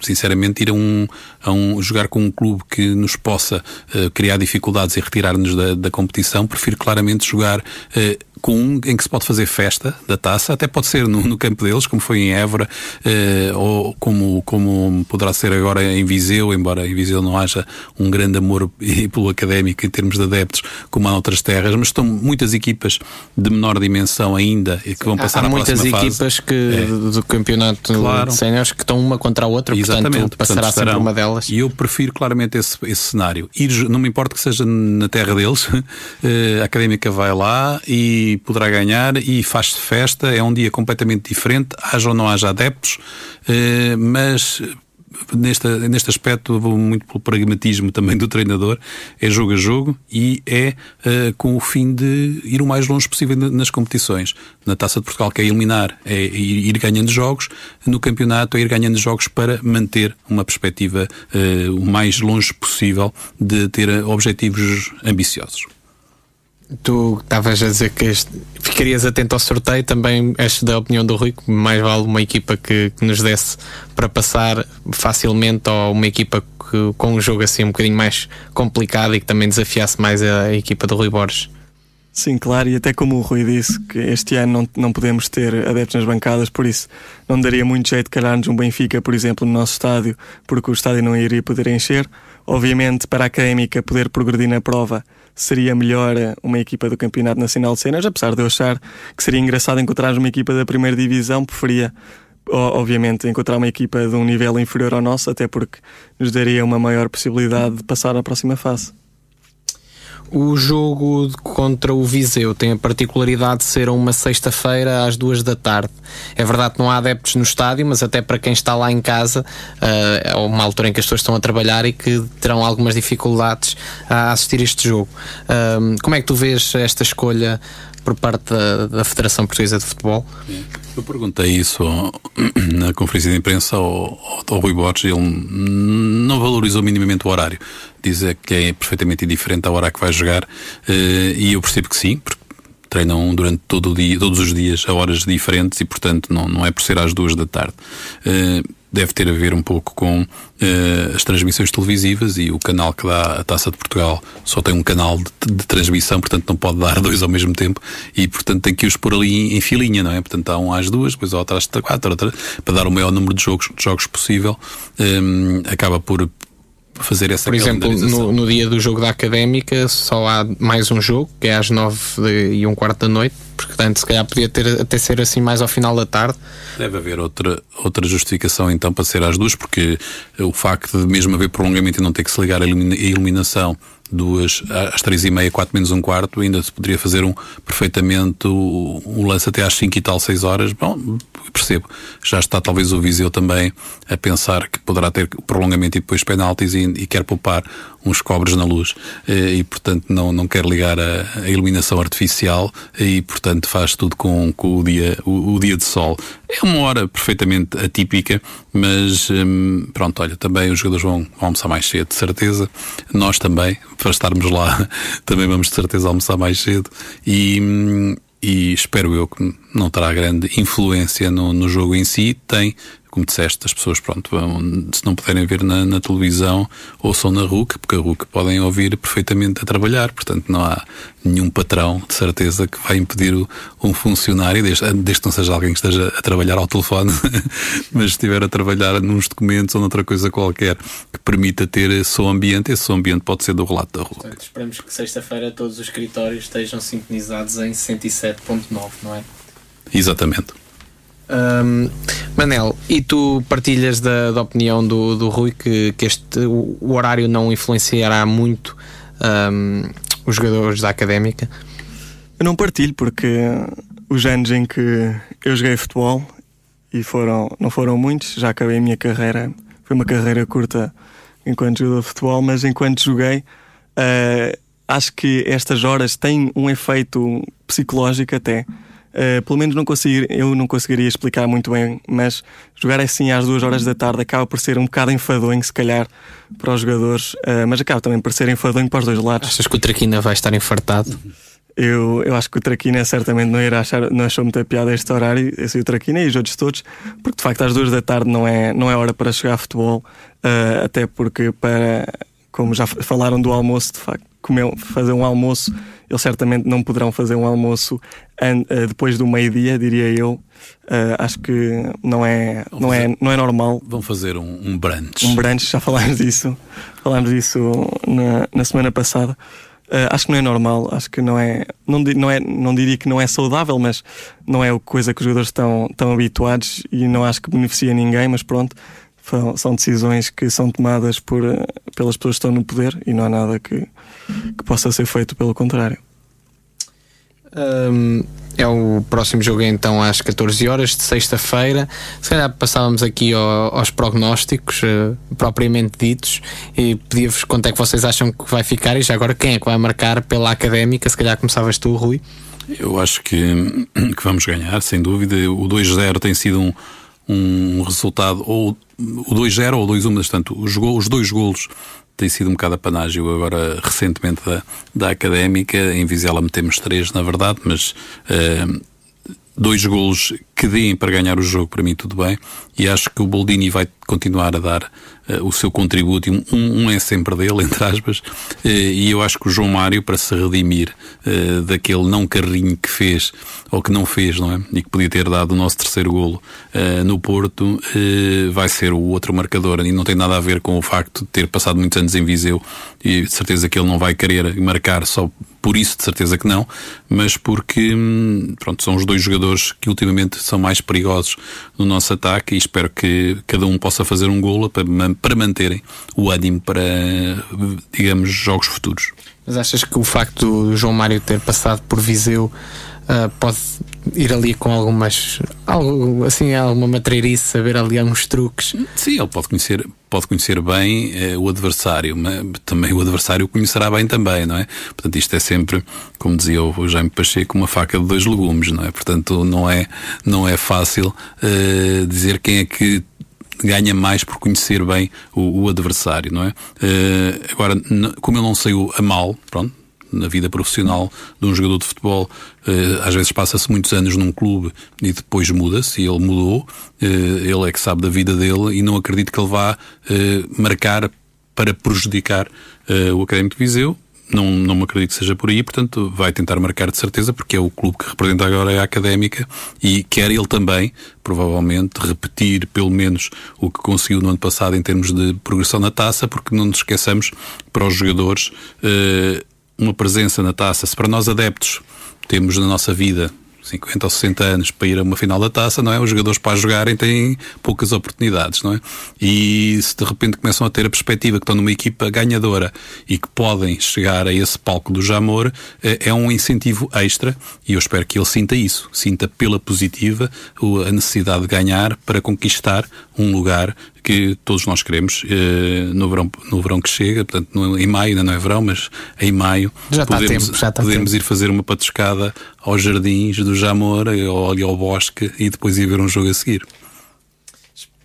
sinceramente, ir a um, a um jogar com um clube que nos possa uh, criar dificuldades e retirar-nos da, da, competição, prefiro claramente jogar uh, com um em que se pode fazer festa da taça, até pode ser no, no campo deles, como foi em Évora, uh, ou como, como poderá ser agora em Viseu, embora em Viseu não haja um grande amor (laughs) pelo académico em termos de adeptos, como há noutras terras, mas estão muitas equipas de menor dimensão ainda e que vão passar há, há à muitas equipas fase. que é. do campeonato claro. de séniores que estão uma contra a outra, Exatamente. portanto passará portanto, sempre uma delas. E eu prefiro claramente esse, esse cenário. Ir, não me importa que seja na terra deles, (laughs) a académica vai lá e poderá ganhar e faz-se festa. É um dia completamente diferente, haja ou não haja adeptos, eh, mas neste, neste aspecto vou muito pelo pragmatismo também do treinador, é jogo a jogo e é uh, com o fim de ir o mais longe possível nas competições. Na Taça de Portugal que é eliminar, é ir, ganhando jogos, no campeonato é ir ganhando jogos para manter uma perspectiva uh, o mais longe possível de ter objetivos ambiciosos tu estavas a dizer que este, ficarias atento ao sorteio, também és da opinião do Rui, que mais vale uma equipa que, que nos desse para passar facilmente ou uma equipa que, com um jogo assim um bocadinho mais complicado e que também desafiasse mais a, a equipa do Rui Borges. Sim, claro, e até como o Rui disse, que este ano não, não podemos ter adeptos nas bancadas, por isso não daria muito jeito calhar-nos um Benfica, por exemplo, no nosso estádio, porque o estádio não iria poder encher. Obviamente, para a académica poder progredir na prova, seria melhor uma equipa do Campeonato Nacional de Cenas, apesar de eu achar que seria engraçado encontrar uma equipa da primeira divisão, preferia obviamente encontrar uma equipa de um nível inferior ao nosso, até porque nos daria uma maior possibilidade de passar à próxima fase. O jogo contra o Viseu tem a particularidade de ser uma sexta-feira às duas da tarde. É verdade que não há adeptos no estádio, mas até para quem está lá em casa, uh, é uma altura em que as pessoas estão a trabalhar e que terão algumas dificuldades a assistir este jogo. Como é que tu vês esta escolha por parte da, da Federação Portuguesa de Futebol? Eu perguntei isso (clears throat) na conferência de imprensa ao, ao, Rui Borges, ele não valorizou minimamente o horário. Diz que é perfeitamente indiferente à hora que vai jogar, eh, e eu percebo que sim, porque treinam durante todo o dia, todos os dias a horas diferentes e, portanto, não, não é por ser às duas da tarde. Uh, deve ter a ver um pouco com uh, as transmissões televisivas e o canal que dá a Taça de Portugal só tem um canal de, de, transmissão, portanto não pode dar (laughs) dois ao mesmo tempo e, portanto, tem que os pôr ali em, em filinha, não é? Portanto, há um às duas, depois outro às quatro, outra, para dar o maior número de jogos, de jogos possível. Um, acaba por, fazer essa Por exemplo, no, no, dia do jogo da Académica só há mais um jogo, que é às nove e um quarto da noite, portanto se calhar podia ter, até ser assim mais ao final da tarde. Deve haver outra, outra justificação então para ser às duas, porque o facto de mesmo haver prolongamento e não ter que se ligar a iluminação duas às três e meia, quatro menos um quarto, ainda se poderia fazer um perfeitamente um lance até às cinco e tal, seis horas. Bom, percebo. Já está talvez o Viseu também a pensar que poderá ter prolongamento e depois penaltis e, e quer poupar uns cobres na luz eh, e, portanto, não, não quer ligar a, a iluminação artificial e, portanto, faz tudo com, com o, dia, o, o, dia de sol. É uma hora perfeitamente atípica, mas hum, pronto, olha, também os jogadores vão, vão almoçar mais cedo, de certeza. Nós também, para estarmos lá, (laughs) também vamos de certeza almoçar mais cedo e. Hum, e espero eu que não terá grande influência no, no jogo em si. Tem como disseste, as pessoas, pronto, vão, se não puderem ver na, na, televisão, ouçam na RUC, porque a RUC podem ouvir perfeitamente a trabalhar, portanto não há nenhum patrão, de certeza, que vai impedir o, um funcionário, desde, desde que não seja alguém que esteja a trabalhar ao telefone, (laughs) mas estiver a trabalhar nos documentos ou noutra coisa qualquer que permita ter som ambiente, esse som ambiente pode ser do relato da RUC. Portanto, esperamos que sexta-feira todos os escritórios estejam sintonizados em 107.9, não é? Exatamente. Um, Manel, e tu partilhas da, da opinião do, do Rui que, que este, o, o horário não influenciará muito um, os jogadores da académica? Eu não partilho porque os anos em que eu joguei futebol e foram, não foram muitos, já acabei a minha carreira, foi uma carreira curta enquanto jogador de futebol, mas enquanto joguei, uh, acho que estas horas têm um efeito psicológico até Uh, pelo menos não conseguir, eu não conseguiria explicar muito bem, mas jogar assim às duas horas da tarde acaba por ser um bocado enfadonho, se calhar, para os jogadores, uh, mas acaba também por ser enfadonho para os dois lados. Achas que o Traquina vai estar infartado? Eu, eu acho que o Traquina certamente não irá achar, não achou muita piada este horário, esse o Traquina e os outros todos, porque de facto às duas da tarde não é, não é hora para jogar futebol, uh, até porque para, como já falaram do almoço, de facto, comer, fazer um almoço eles certamente não poderão fazer um almoço uh, depois do meio-dia, diria eu. Uh, acho que não é, não, é, não é normal. Vão fazer um, um brunch. Um brunch, já falámos disso. Falámos disso na, na semana passada. Uh, acho que não é normal, acho que não é, não, não é, não diria que não é saudável, mas não é coisa que os jogadores estão, estão habituados e não acho que beneficia ninguém, mas pronto, são decisões que são tomadas por, pelas pessoas que estão no poder e não há nada que, que possa ser feito pelo contrário. Um, é o próximo jogo então às 14 horas de sexta-feira. Se calhar passávamos aqui ao, aos prognósticos uh, propriamente ditos e pedia-vos quanto é que vocês acham que vai ficar e já agora quem é que vai marcar pela académica. Se calhar começavas tu, Rui. Eu acho que, (clears throat) que vamos ganhar, sem dúvida. O 2-0 tem sido um, um resultado, ou o 2-0 ou o 2-1, portanto, os, os dois golos tem sido um bocado a panágio agora recentemente da, da académica. Em Vizela metemos três, na verdade, mas uh, dois golos que deem para ganhar o jogo, para mim tudo bem. E acho que o Boldini vai continuar a dar uh, o seu contributo, um, um, é sempre dele, (laughs) entre aspas, uh, e eu acho que o João Mário, para se redimir uh, daquele não carrinho que fez, ou que não fez, não é? E que podia ter dado o nosso terceiro golo no Porto, vai ser o outro marcador, e não tem nada a ver com o facto de ter passado muitos anos em Viseu, e de certeza que ele não vai querer marcar só por isso, de certeza que não, mas porque, hum, pronto, são os dois jogadores que ultimamente são mais perigosos no nosso ataque e espero que cada um possa fazer um golo para, para manterem o ânimo para, digamos, jogos futuros. Mas achas que o facto do João Mário ter passado por Viseu uh, pode ir ali com algumas. Algo, assim, alguma matreirice, saber ali uns truques. Sim, ele pode conhecer, pode conhecer bem eh, o adversário, mas também o adversário o conhecerá bem também, não é? Portanto, isto é sempre, como dizia o Jaime Pacheco, uma faca de dois legumes, não é? Portanto, não é, não é fácil eh, dizer quem é que ganha mais por conhecer bem o, o adversário, não é? Uh, agora, como eu não sei o a mal, pronto, na vida profissional de um jogador de futebol, uh, às vezes passa-se muitos anos num clube e depois muda-se, e ele mudou, uh, ele é que sabe da vida dele e não acredito que ele vá marcar para prejudicar o Académico de Viseu, não, não me acredito que seja por aí, portanto vai tentar marcar de certeza, porque é o clube que representa agora a Académica e quer ele também, provavelmente, repetir pelo menos o que conseguiu no ano passado em termos de progressão na taça, porque não nos esqueçamos, para os jogadores, eh, uma presença na taça, se para nós adeptos temos na nossa vida 50 ou 60 anos para ir a uma final da taça, não é? Os jogadores para jogarem têm poucas oportunidades, não é? E se de repente começam a ter a perspectiva que estão numa equipa ganhadora e que podem chegar a esse palco do Jamor, é, é um incentivo extra e eu espero que ele sinta isso, sinta pela positiva a necessidade de ganhar para conquistar um lugar que todos nós queremos eh, no, verão, no verão que chega, portanto, no, em maio ainda não é verão, mas em maio já podemos, tempo, já podemos ir fazer uma patuscada aos jardins do Jamor, ou ali ao bosque e depois ir ver um jogo a seguir.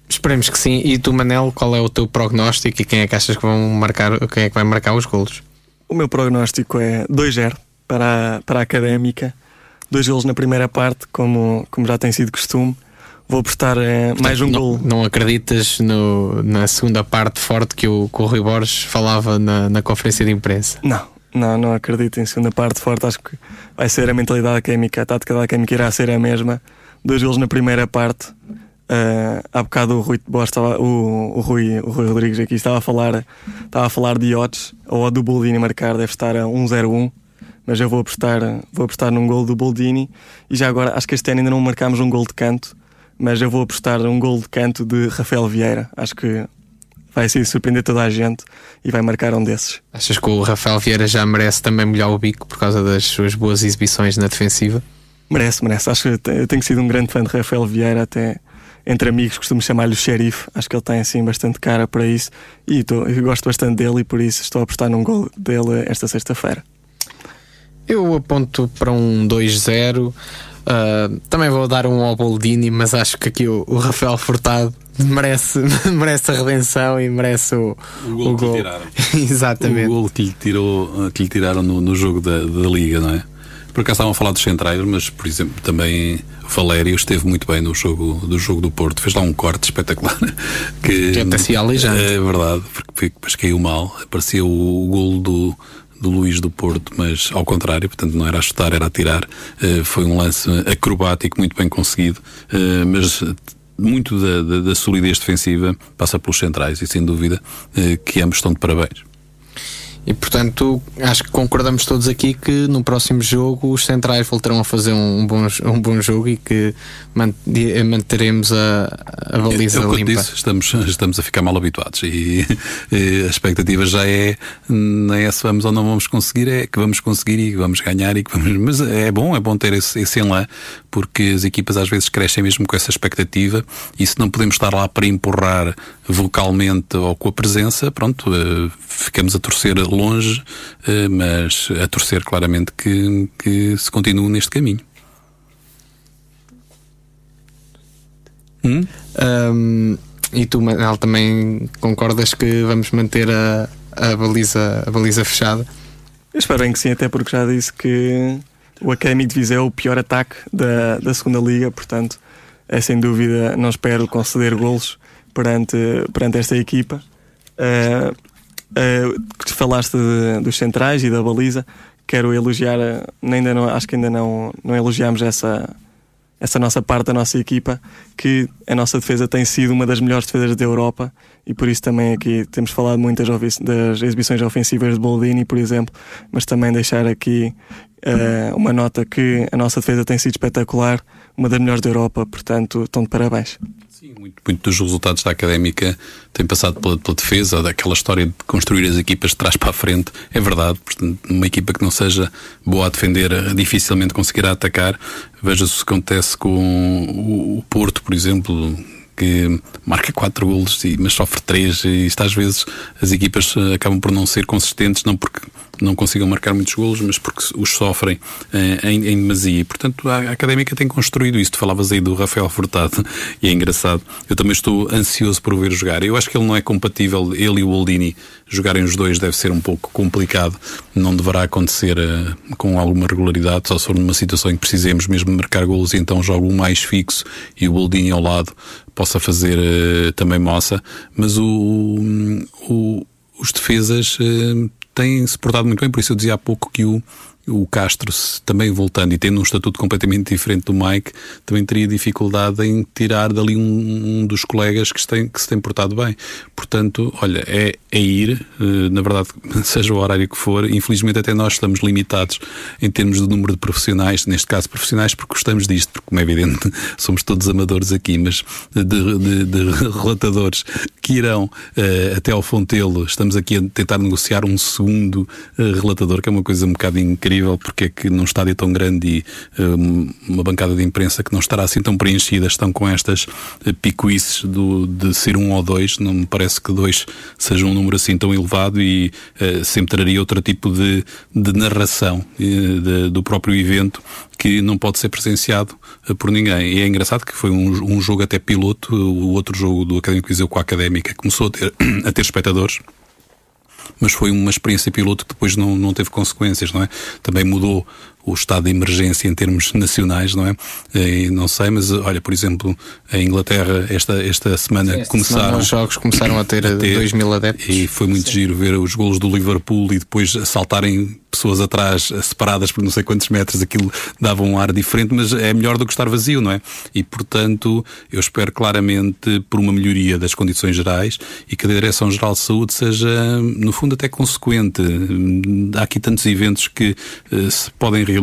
Esperemos que sim. E tu, Manel, qual é o teu prognóstico e quem é que achas que vão marcar, quem é que vai marcar os golos? O meu prognóstico é 2-0 para, a, para a Académica. Dois golos na primeira parte, como, como já tem sido costume vou apostar Portanto, mais um não, gol. Não acreditas no, na segunda parte forte que o, que o Rui Borges falava na, na conferência de imprensa? Não, não, não acredito em segunda parte forte. Acho que vai ser a mentalidade química, a tática da química irá ser a mesma. Dois gols na primeira parte. Uh, há bocado o Rui, estava, o, o, Rui, o Rui Rodrigues aqui estava a falar, estava a falar de odds, ou do Boldini marcar deve estar a 1-0-1 mas eu vou apostar, vou apostar num gol do Boldini e já agora acho que este ano ainda não marcámos um gol de canto mas eu vou apostar um gol de canto de Rafael Vieira. Acho que vai ser surpreender toda a gente e vai marcar um desses. Achas que o Rafael Vieira já merece também molhar o bico por causa das suas boas exibições na defensiva? Merece, merece. Acho que eu tenho sido um grande fã de Rafael Vieira, até entre amigos costumo chamar-lhe o xerife. Acho que ele tem assim bastante cara para isso e tô, eu gosto bastante dele e por isso estou a apostar num gol dele esta sexta-feira. Eu aponto para um 2-0. Uh, também vou dar um ao Boldini, mas acho que aqui o, o Rafael Furtado merece, (laughs) merece a redenção e merece o, o gol. O gol. (laughs) Exatamente. O gol que lhe, tirou, que lhe tiraram no, no jogo da, da Liga, não é? Por acaso estavam a falar dos centrais, mas por exemplo também Valério esteve muito bem no jogo do jogo do Porto, fez lá um corte espetacular. (laughs) Que, que até se É verdade, porque depois caiu mal. Aparecia o, o gol do, do Luís do Porto, mas ao contrário, portanto não era a chutar, era a tirar. Uh, foi um lance acrobático, muito bem conseguido, uh, mas muito da, da, da, solidez defensiva passa pelos centrais e sem dúvida uh, que ambos estão de parabéns. E portanto, acho que concordamos todos aqui que no próximo jogo os centrais voltarão a fazer um bom, um bom jogo e que manteremos a, a baliza é, é limpa. Disse, estamos, estamos a ficar mal habituados e, e, a expectativa já é não é se vamos ou não vamos conseguir, é que vamos conseguir e que vamos ganhar e que vamos. Mas é bom, é bom ter esse, esse enlã, porque as equipas às vezes crescem mesmo com essa expectativa e se não podemos estar lá para empurrar vocalmente ou com a presença, pronto, eh, ficamos a torcer longe, eh, mas a torcer claramente que, que se continue neste caminho. Hum? Um, e tu, Manel, também concordas que vamos manter a, a, baliza, a baliza fechada? Eu espero bem que sim, até porque já disse que o Académico de Viseu é o pior ataque da, da segunda Liga, portanto, é sem dúvida, não espero conceder golos perante, perante esta equipa. Uh, uh, falaste de, dos centrais e da baliza, quero elogiar, ainda não, acho que ainda não, não elogiamos essa, essa nossa parte da nossa equipa, que a nossa defesa tem sido uma das melhores defesas da Europa e por isso também aqui temos falado muito das, das exibições ofensivas de Boldini, por exemplo, mas também deixar aqui Uh, uma nota que a nossa defesa tem sido espetacular, uma das melhores da Europa, portanto, estão de parabéns. Sim, muito, muito dos resultados da académica têm passado pela, pela, defesa, daquela história de construir as equipas de trás para a frente. É verdade, portanto, uma equipa que não seja boa a defender dificilmente conseguirá atacar. Veja-se o que acontece com o, o Porto, por exemplo, que marca 4 golos, mas sofre 3 e isto às vezes as equipas eh, acabam por não ser consistentes, não porque não consigam marcar muitos golos, mas porque os sofrem eh, em, em demasia. E, portanto, a, a Académica tem construído isso. Tu falavas aí do Rafael Furtado (laughs) e é engraçado. Eu também estou ansioso por o ver jogar. Eu acho que ele não é compatível, ele e o Oldini jogarem os dois deve ser um pouco complicado. Não deverá acontecer uh, com alguma regularidade, só se for numa situação em que precisemos mesmo marcar golos e então jogo um mais fixo e o Oldini ao lado possa fazer uh, também moça. Mas o, o os defesas uh, têm-se portado muito bem, por isso eu dizia há pouco que o, o Castro, também voltando e tendo um estatuto completamente diferente do Mike, também teria dificuldade em tirar dali um, um dos colegas que se, tem, que se tem portado bem. Portanto, olha, é, é ir, eh, na verdade, (laughs) seja o horário que for, infelizmente até nós estamos limitados em termos de número de profissionais, neste caso profissionais porque gostamos disto, porque como é evidente (laughs) somos todos amadores aqui, mas de, de, de relatadores (laughs) que irão uh, até ao Fontelo, estamos aqui a tentar negociar um segundo uh, relatador, que é uma coisa um bocado incrível porque é que num estádio tão grande e um, uma bancada de imprensa que não estará assim tão preenchida estão com estas uh, picuices do, de ser um ou dois. Não me parece que dois seja um número assim tão elevado e uh, sempre traria outro tipo de, de narração uh, de, do próprio evento que não pode ser presenciado por ninguém. E é engraçado que foi um, um jogo até piloto, o outro jogo do Académico Viseu com a Académica começou a ter, (clears throat) a ter espectadores mas foi uma experiência piloto que depois não, não teve consequências, não é? Também mudou o estado de emergência em termos nacionais, não é? E não sei, mas olha, por exemplo, a Inglaterra esta, esta semana Sim, esta começaram. Semana os jogos começaram a ter, a ter 2 mil adeptos. E foi muito Sim. giro ver os golos do Liverpool e depois saltarem pessoas atrás, separadas por não sei quantos metros, aquilo dava um ar diferente, mas é melhor do que estar vazio, não é? E portanto, eu espero claramente por uma melhoria das condições gerais e que a Direção-Geral de Saúde seja, no fundo, até consequente. Há aqui tantos eventos que uh, se podem realizar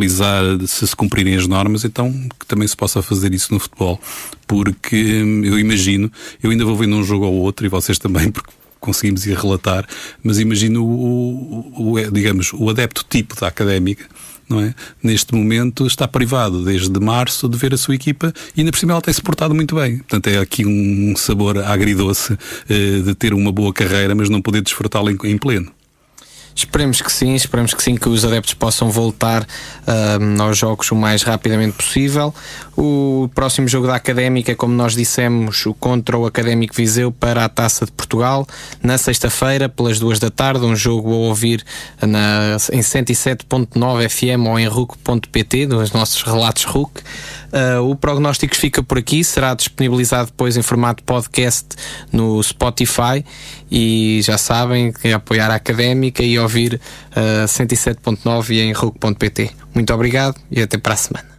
se se cumprirem as normas, então que também se possa fazer isso no futebol. Porque eu imagino, eu ainda vou vendo um jogo ou outro e vocês também, (laughs) porque conseguimos ir relatar, mas imagino o, o, o, digamos, o adepto tipo da académica não é? Neste momento está privado desde março de ver a sua equipa e ainda por cima ela tem se portado muito bem. Portanto, é aqui um sabor agridoce eh, de ter uma boa carreira, mas não poder desfrutá-la em, em pleno. Esperemos que sim, esperemos que sim, que os adeptos possam voltar aos jogos o mais rapidamente possível. O próximo jogo da Académica, como nós dissemos, o contra o Académico Viseu para a Taça de Portugal, na sexta-feira, pelas duas da tarde, um jogo a ouvir na, em 107.9 FM ou em RUC.pt, dos nossos relatos RUC. Uh, o Prognósticos fica por aqui, será disponibilizado depois em formato podcast no Spotify e já sabem que é apoiar a Académica e ouvir uh, 107.9 em RUC.pt. Muito obrigado e até para a semana.